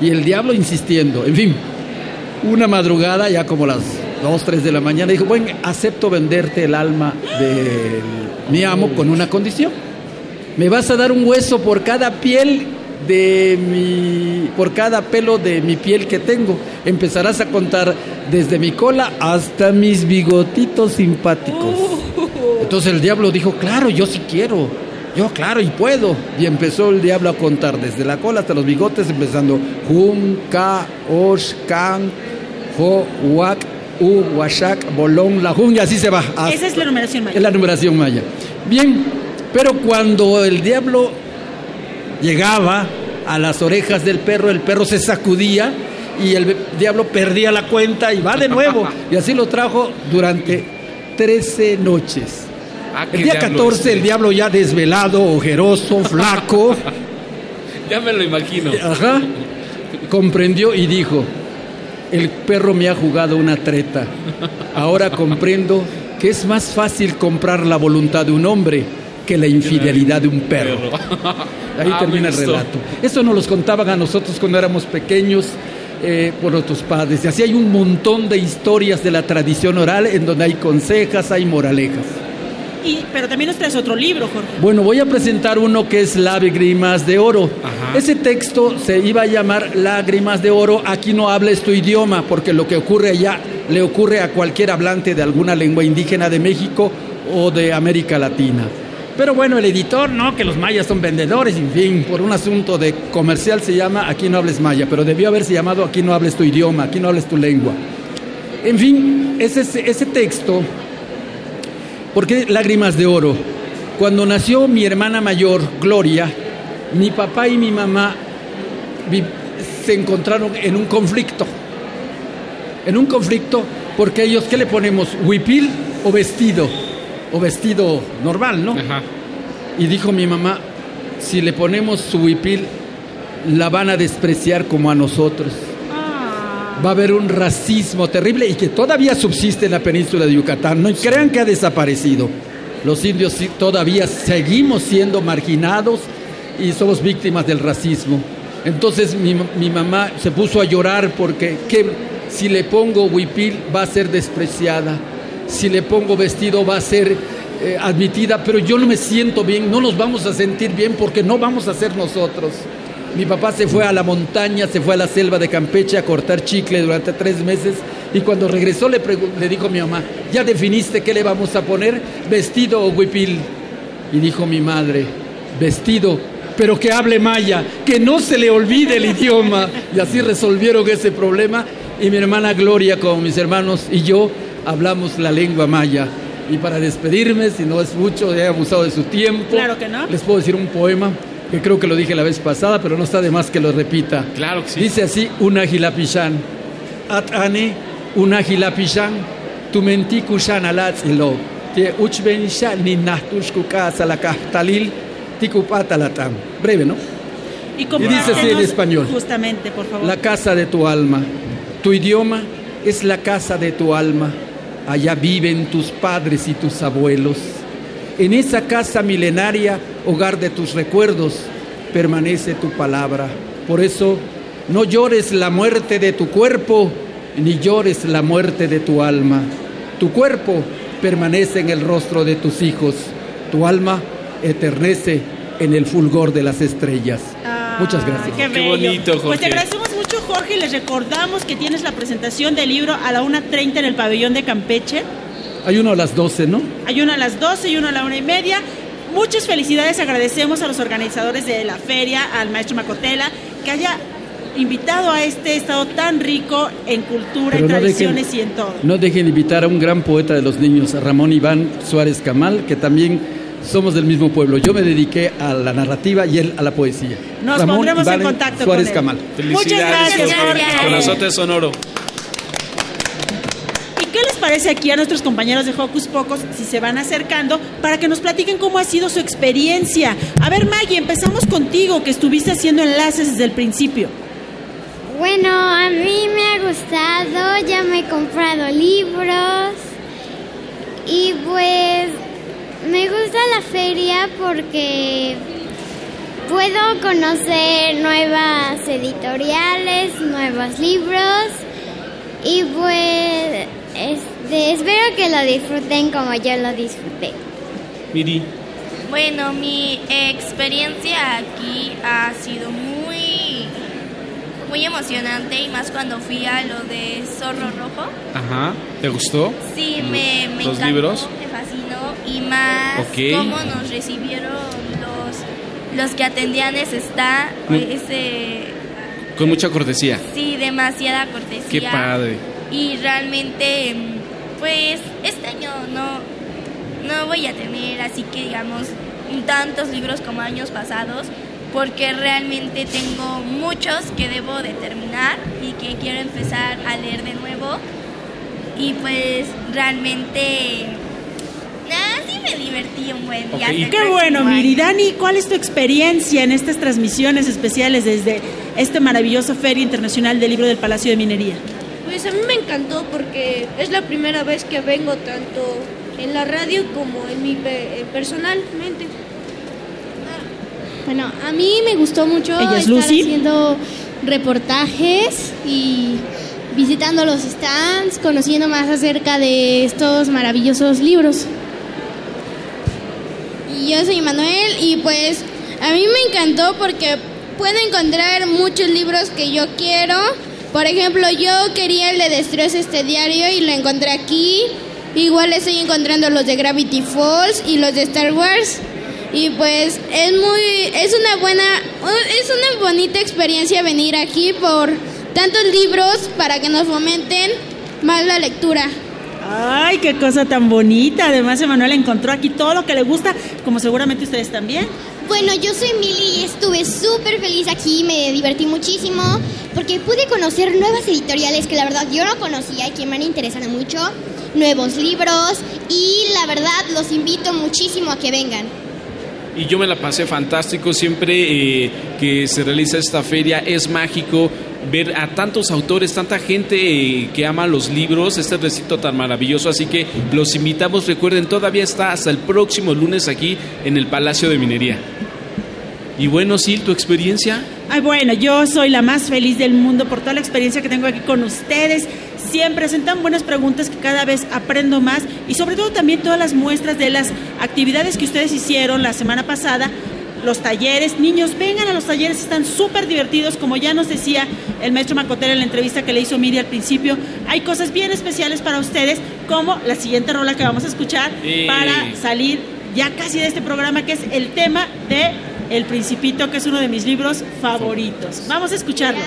Y el diablo insistiendo, en fin, una madrugada, ya como las 2, 3 de la mañana, dijo, bueno, acepto venderte el alma de mi amo con una condición. me vas a dar un hueso por cada piel de mi, por cada pelo de mi piel que tengo. Empezarás a contar desde mi cola hasta mis bigotitos simpáticos. Entonces el diablo dijo, claro, yo sí quiero. Yo, claro, y puedo. Y empezó el diablo a contar desde la cola hasta los bigotes, empezando Jun, Ka, Osh, Kan, Jo, Wak, U, Washak, Bolón, Lajun, y así se va. hasta- Esa es la numeración maya. es la numeración maya. Bien, pero cuando el diablo llegaba a las orejas del perro, el perro se sacudía y el diablo perdía la cuenta y va de nuevo. (laughs) Y así lo trajo durante 13 noches. Ah, El día diablo 14 el diablo ya desvelado, ojeroso, (laughs) flaco, Ya me lo imagino. ajá, comprendió y dijo, el perro me ha jugado una treta. Ahora comprendo que es más fácil comprar la voluntad de un hombre que la infidelidad de un perro. (laughs) Ahí Ah, termina el relato. Eso nos los contaban a nosotros cuando éramos pequeños eh, por nuestros padres. Y así hay un montón de historias de la tradición oral en donde hay consejas, hay moralejas. Y, pero también nos traes otro libro, Jorge. Bueno, voy a presentar uno que es Lágrimas de Oro. Ese texto se iba a llamar Lágrimas de Oro. Aquí no hables tu idioma, porque lo que ocurre allá le ocurre a cualquier hablante de alguna lengua indígena de México o de América Latina. Pero bueno, el editor, no, que los mayas son vendedores, en fin, por un asunto de comercial se llama Aquí no hables maya, pero debió haberse llamado Aquí no hables tu idioma, aquí no hables tu lengua. En fin, ese, ese texto ¿Por qué lágrimas de oro? Cuando nació mi hermana mayor, Gloria, mi papá y mi mamá se encontraron en un conflicto. En un conflicto porque ellos, ¿qué le ponemos? ¿Huipil o vestido? O vestido normal, ¿no? Y dijo mi mamá, si le ponemos su huipil, la van a despreciar como a nosotros. Va a haber un racismo terrible y que todavía subsiste en la península de Yucatán. No crean que ha desaparecido. Los indios todavía seguimos siendo marginados y somos víctimas del racismo. Entonces mi, mamá se puso a llorar porque si le pongo huipil va a ser despreciada, si le pongo vestido va a ser eh, admitida, pero yo no me siento bien, no nos vamos a sentir bien porque no vamos a ser nosotros. Mi papá se fue a la montaña, se fue a la selva de Campeche a cortar chicle durante tres meses y cuando regresó le, le dijo a mi mamá, ¿ya definiste qué le vamos a poner? ¿Vestido o huipil? Y dijo mi madre, vestido, pero que hable maya, que no se le olvide el idioma. Y así resolvieron ese problema y mi hermana Gloria con mis hermanos y yo hablamos la lengua maya. Y para despedirme, si no es mucho, he abusado de su tiempo. Claro que no. Les puedo decir un poema que creo que lo dije la vez pasada, pero no está de más que lo repita. Claro que sí. Dice así, un agilapishan. At ane, un agilapishan, tu menti kushan alatzilo. Te uchbenisha ni nahtushkuka salakahtalil tikupatalatam. Breve, ¿no? Y, Y dice así en español. Justamente, por favor. La casa de tu alma. Tu idioma es la casa de tu alma. Allá viven tus padres y tus abuelos. En esa casa milenaria, hogar de tus recuerdos, permanece tu palabra. Por eso, no llores la muerte de tu cuerpo, ni llores la muerte de tu alma. Tu cuerpo permanece en el rostro de tus hijos. Tu alma eternece en el fulgor de las estrellas. Muchas gracias. Qué, bello. Pues te agradecemos mucho, Jorge, y les recordamos que tienes la presentación del libro a la 1.30 en el pabellón de Campeche. Hay uno a las 12, ¿no? Hay uno a las 12 y uno a la una y media. Muchas felicidades, agradecemos a los organizadores de la feria, al maestro Macotela, que haya invitado a este estado tan rico en cultura, Pero en no tradiciones dejen- y en todo. No dejen invitar a un gran poeta de los niños, a Ramón Iván Suárez Camal, que también somos del mismo pueblo. Yo me dediqué a la narrativa y él a la poesía. Nos Ramón pondremos en contacto Suárez con él. Camal. Muchas gracias, Jorge. Con azote sonoro. ¿Y qué les parece aquí a nuestros compañeros de Hocus Pocos si se van acercando para que nos platiquen cómo ha sido su experiencia? A ver, Maggie, empezamos contigo, que estuviste haciendo enlaces desde el principio. Bueno, a mí me ha gustado, ya me he comprado libros y pues me gusta la feria porque puedo conocer nuevas editoriales, nuevos libros y pues este, espero que lo disfruten como yo lo disfruté. Miri. Bueno, mi experiencia aquí ha sido muy, muy emocionante y más cuando fui a lo de Zorro Rojo. Ajá. ¿Te gustó? Sí, me, me ¿Los encantó, libros? me fascinó y más Ok. cómo nos recibieron los, los que atendían ese sta, Mm. ese, Con mucha cortesía. sí, demasiada cortesía. Qué padre. Y realmente, mm, pues, este año no, no voy a tener así que digamos tantos libros como años pasados, porque realmente tengo muchos que debo de terminar y que quiero empezar a leer de nuevo. Y pues realmente, nada, sí me divertí un buen día. Qué bueno. Miri. Dani, ¿cuál es tu experiencia en estas transmisiones especiales desde este maravilloso Feria Internacional del Libro del Palacio de Minería? Pues a mí me encantó porque es la primera vez que vengo tanto en la radio como en mi pe- eh, personalmente. Bueno, a mí me gustó mucho ¿Ella es estar Lucy? haciendo reportajes y visitando los stands, conociendo más acerca de estos maravillosos libros. Y yo soy Manuel y pues a mí me encantó porque puedo encontrar muchos libros que yo quiero. Por ejemplo, yo quería el de Destroza este diario y lo encontré aquí. Igual estoy encontrando los de Gravity Falls y los de Star Wars. Y pues es muy, es una buena, es una bonita experiencia venir aquí por tantos libros para que nos fomenten más la lectura. Ay, qué cosa tan bonita. Además, Emanuel encontró aquí todo lo que le gusta, como seguramente ustedes también. Bueno, yo soy Mili y estuve súper feliz aquí, me divertí muchísimo porque pude conocer nuevas editoriales que la verdad yo no conocía y que me han interesado mucho, nuevos libros y la verdad los invito muchísimo a que vengan. Y yo me la pasé fantástico. Siempre eh, que se realiza esta feria es mágico ver a tantos autores, tanta gente eh, que ama los libros, este recinto tan maravilloso. Así que los invitamos, recuerden, todavía está hasta el próximo lunes aquí en el Palacio de Minería. Y bueno, Sil, ¿tu experiencia? Ay, bueno, yo soy la más feliz del mundo por toda la experiencia que tengo aquí con ustedes. Siempre hacen tan buenas preguntas que cada vez aprendo más y sobre todo también todas las muestras de las actividades que ustedes hicieron la semana pasada, los talleres. Niños, vengan a los talleres, están súper divertidos, como ya nos decía el maestro Macotero en la entrevista que le hizo Miri al principio. Hay cosas bien especiales para ustedes, como la siguiente rola que vamos a escuchar Sí. para salir ya casi de este programa, que es el tema de El Principito, que es uno de mis libros favoritos. Vamos a escucharlo.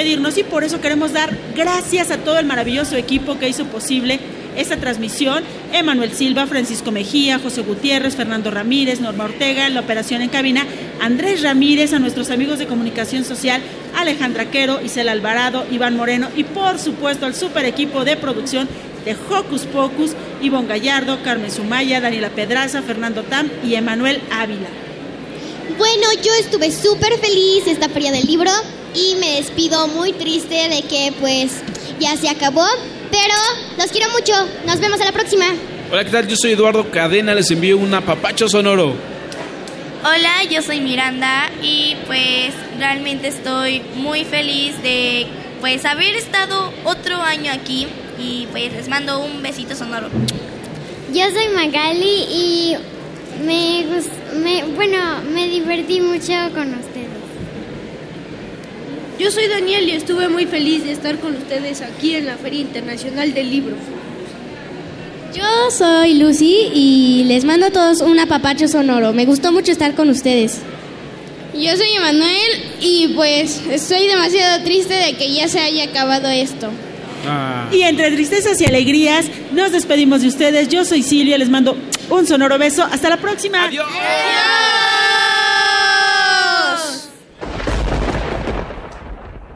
Despedirnos y por eso queremos dar gracias a todo el maravilloso equipo que hizo posible esta transmisión. Emanuel Silva, Francisco Mejía, José Gutiérrez, Fernando Ramírez, Norma Ortega, la operación en cabina, Andrés Ramírez, a nuestros amigos de comunicación social, Alejandra Quero, Isela Alvarado, Iván Moreno y por supuesto al super equipo de producción de Hocus Pocus, Ivonne Gallardo, Carmen Sumaya, Daniela Pedraza, Fernando Tam y Emanuel Ávila. Bueno, yo estuve súper feliz esta feria del libro y me despido muy triste de que pues ya se acabó, pero los quiero mucho. Nos vemos a la próxima. Hola, ¿qué tal? Yo soy Eduardo Cadena, les envío un apapacho sonoro. Hola, yo soy Miranda y pues realmente estoy muy feliz de pues haber estado otro año aquí y pues les mando un besito sonoro. Yo soy Magali y me, me bueno, me divertí mucho con ustedes. Yo soy Daniel y estuve muy feliz de estar con ustedes aquí en la Feria Internacional del Libro. Yo soy Lucy y les mando a todos un apapacho sonoro. Me gustó mucho estar con ustedes. Yo soy Emanuel y pues estoy demasiado triste de que ya se haya acabado esto. Ah. Y entre tristezas y alegrías nos despedimos de ustedes. Yo soy Silvia, les mando un sonoro beso. Hasta la próxima. Adiós.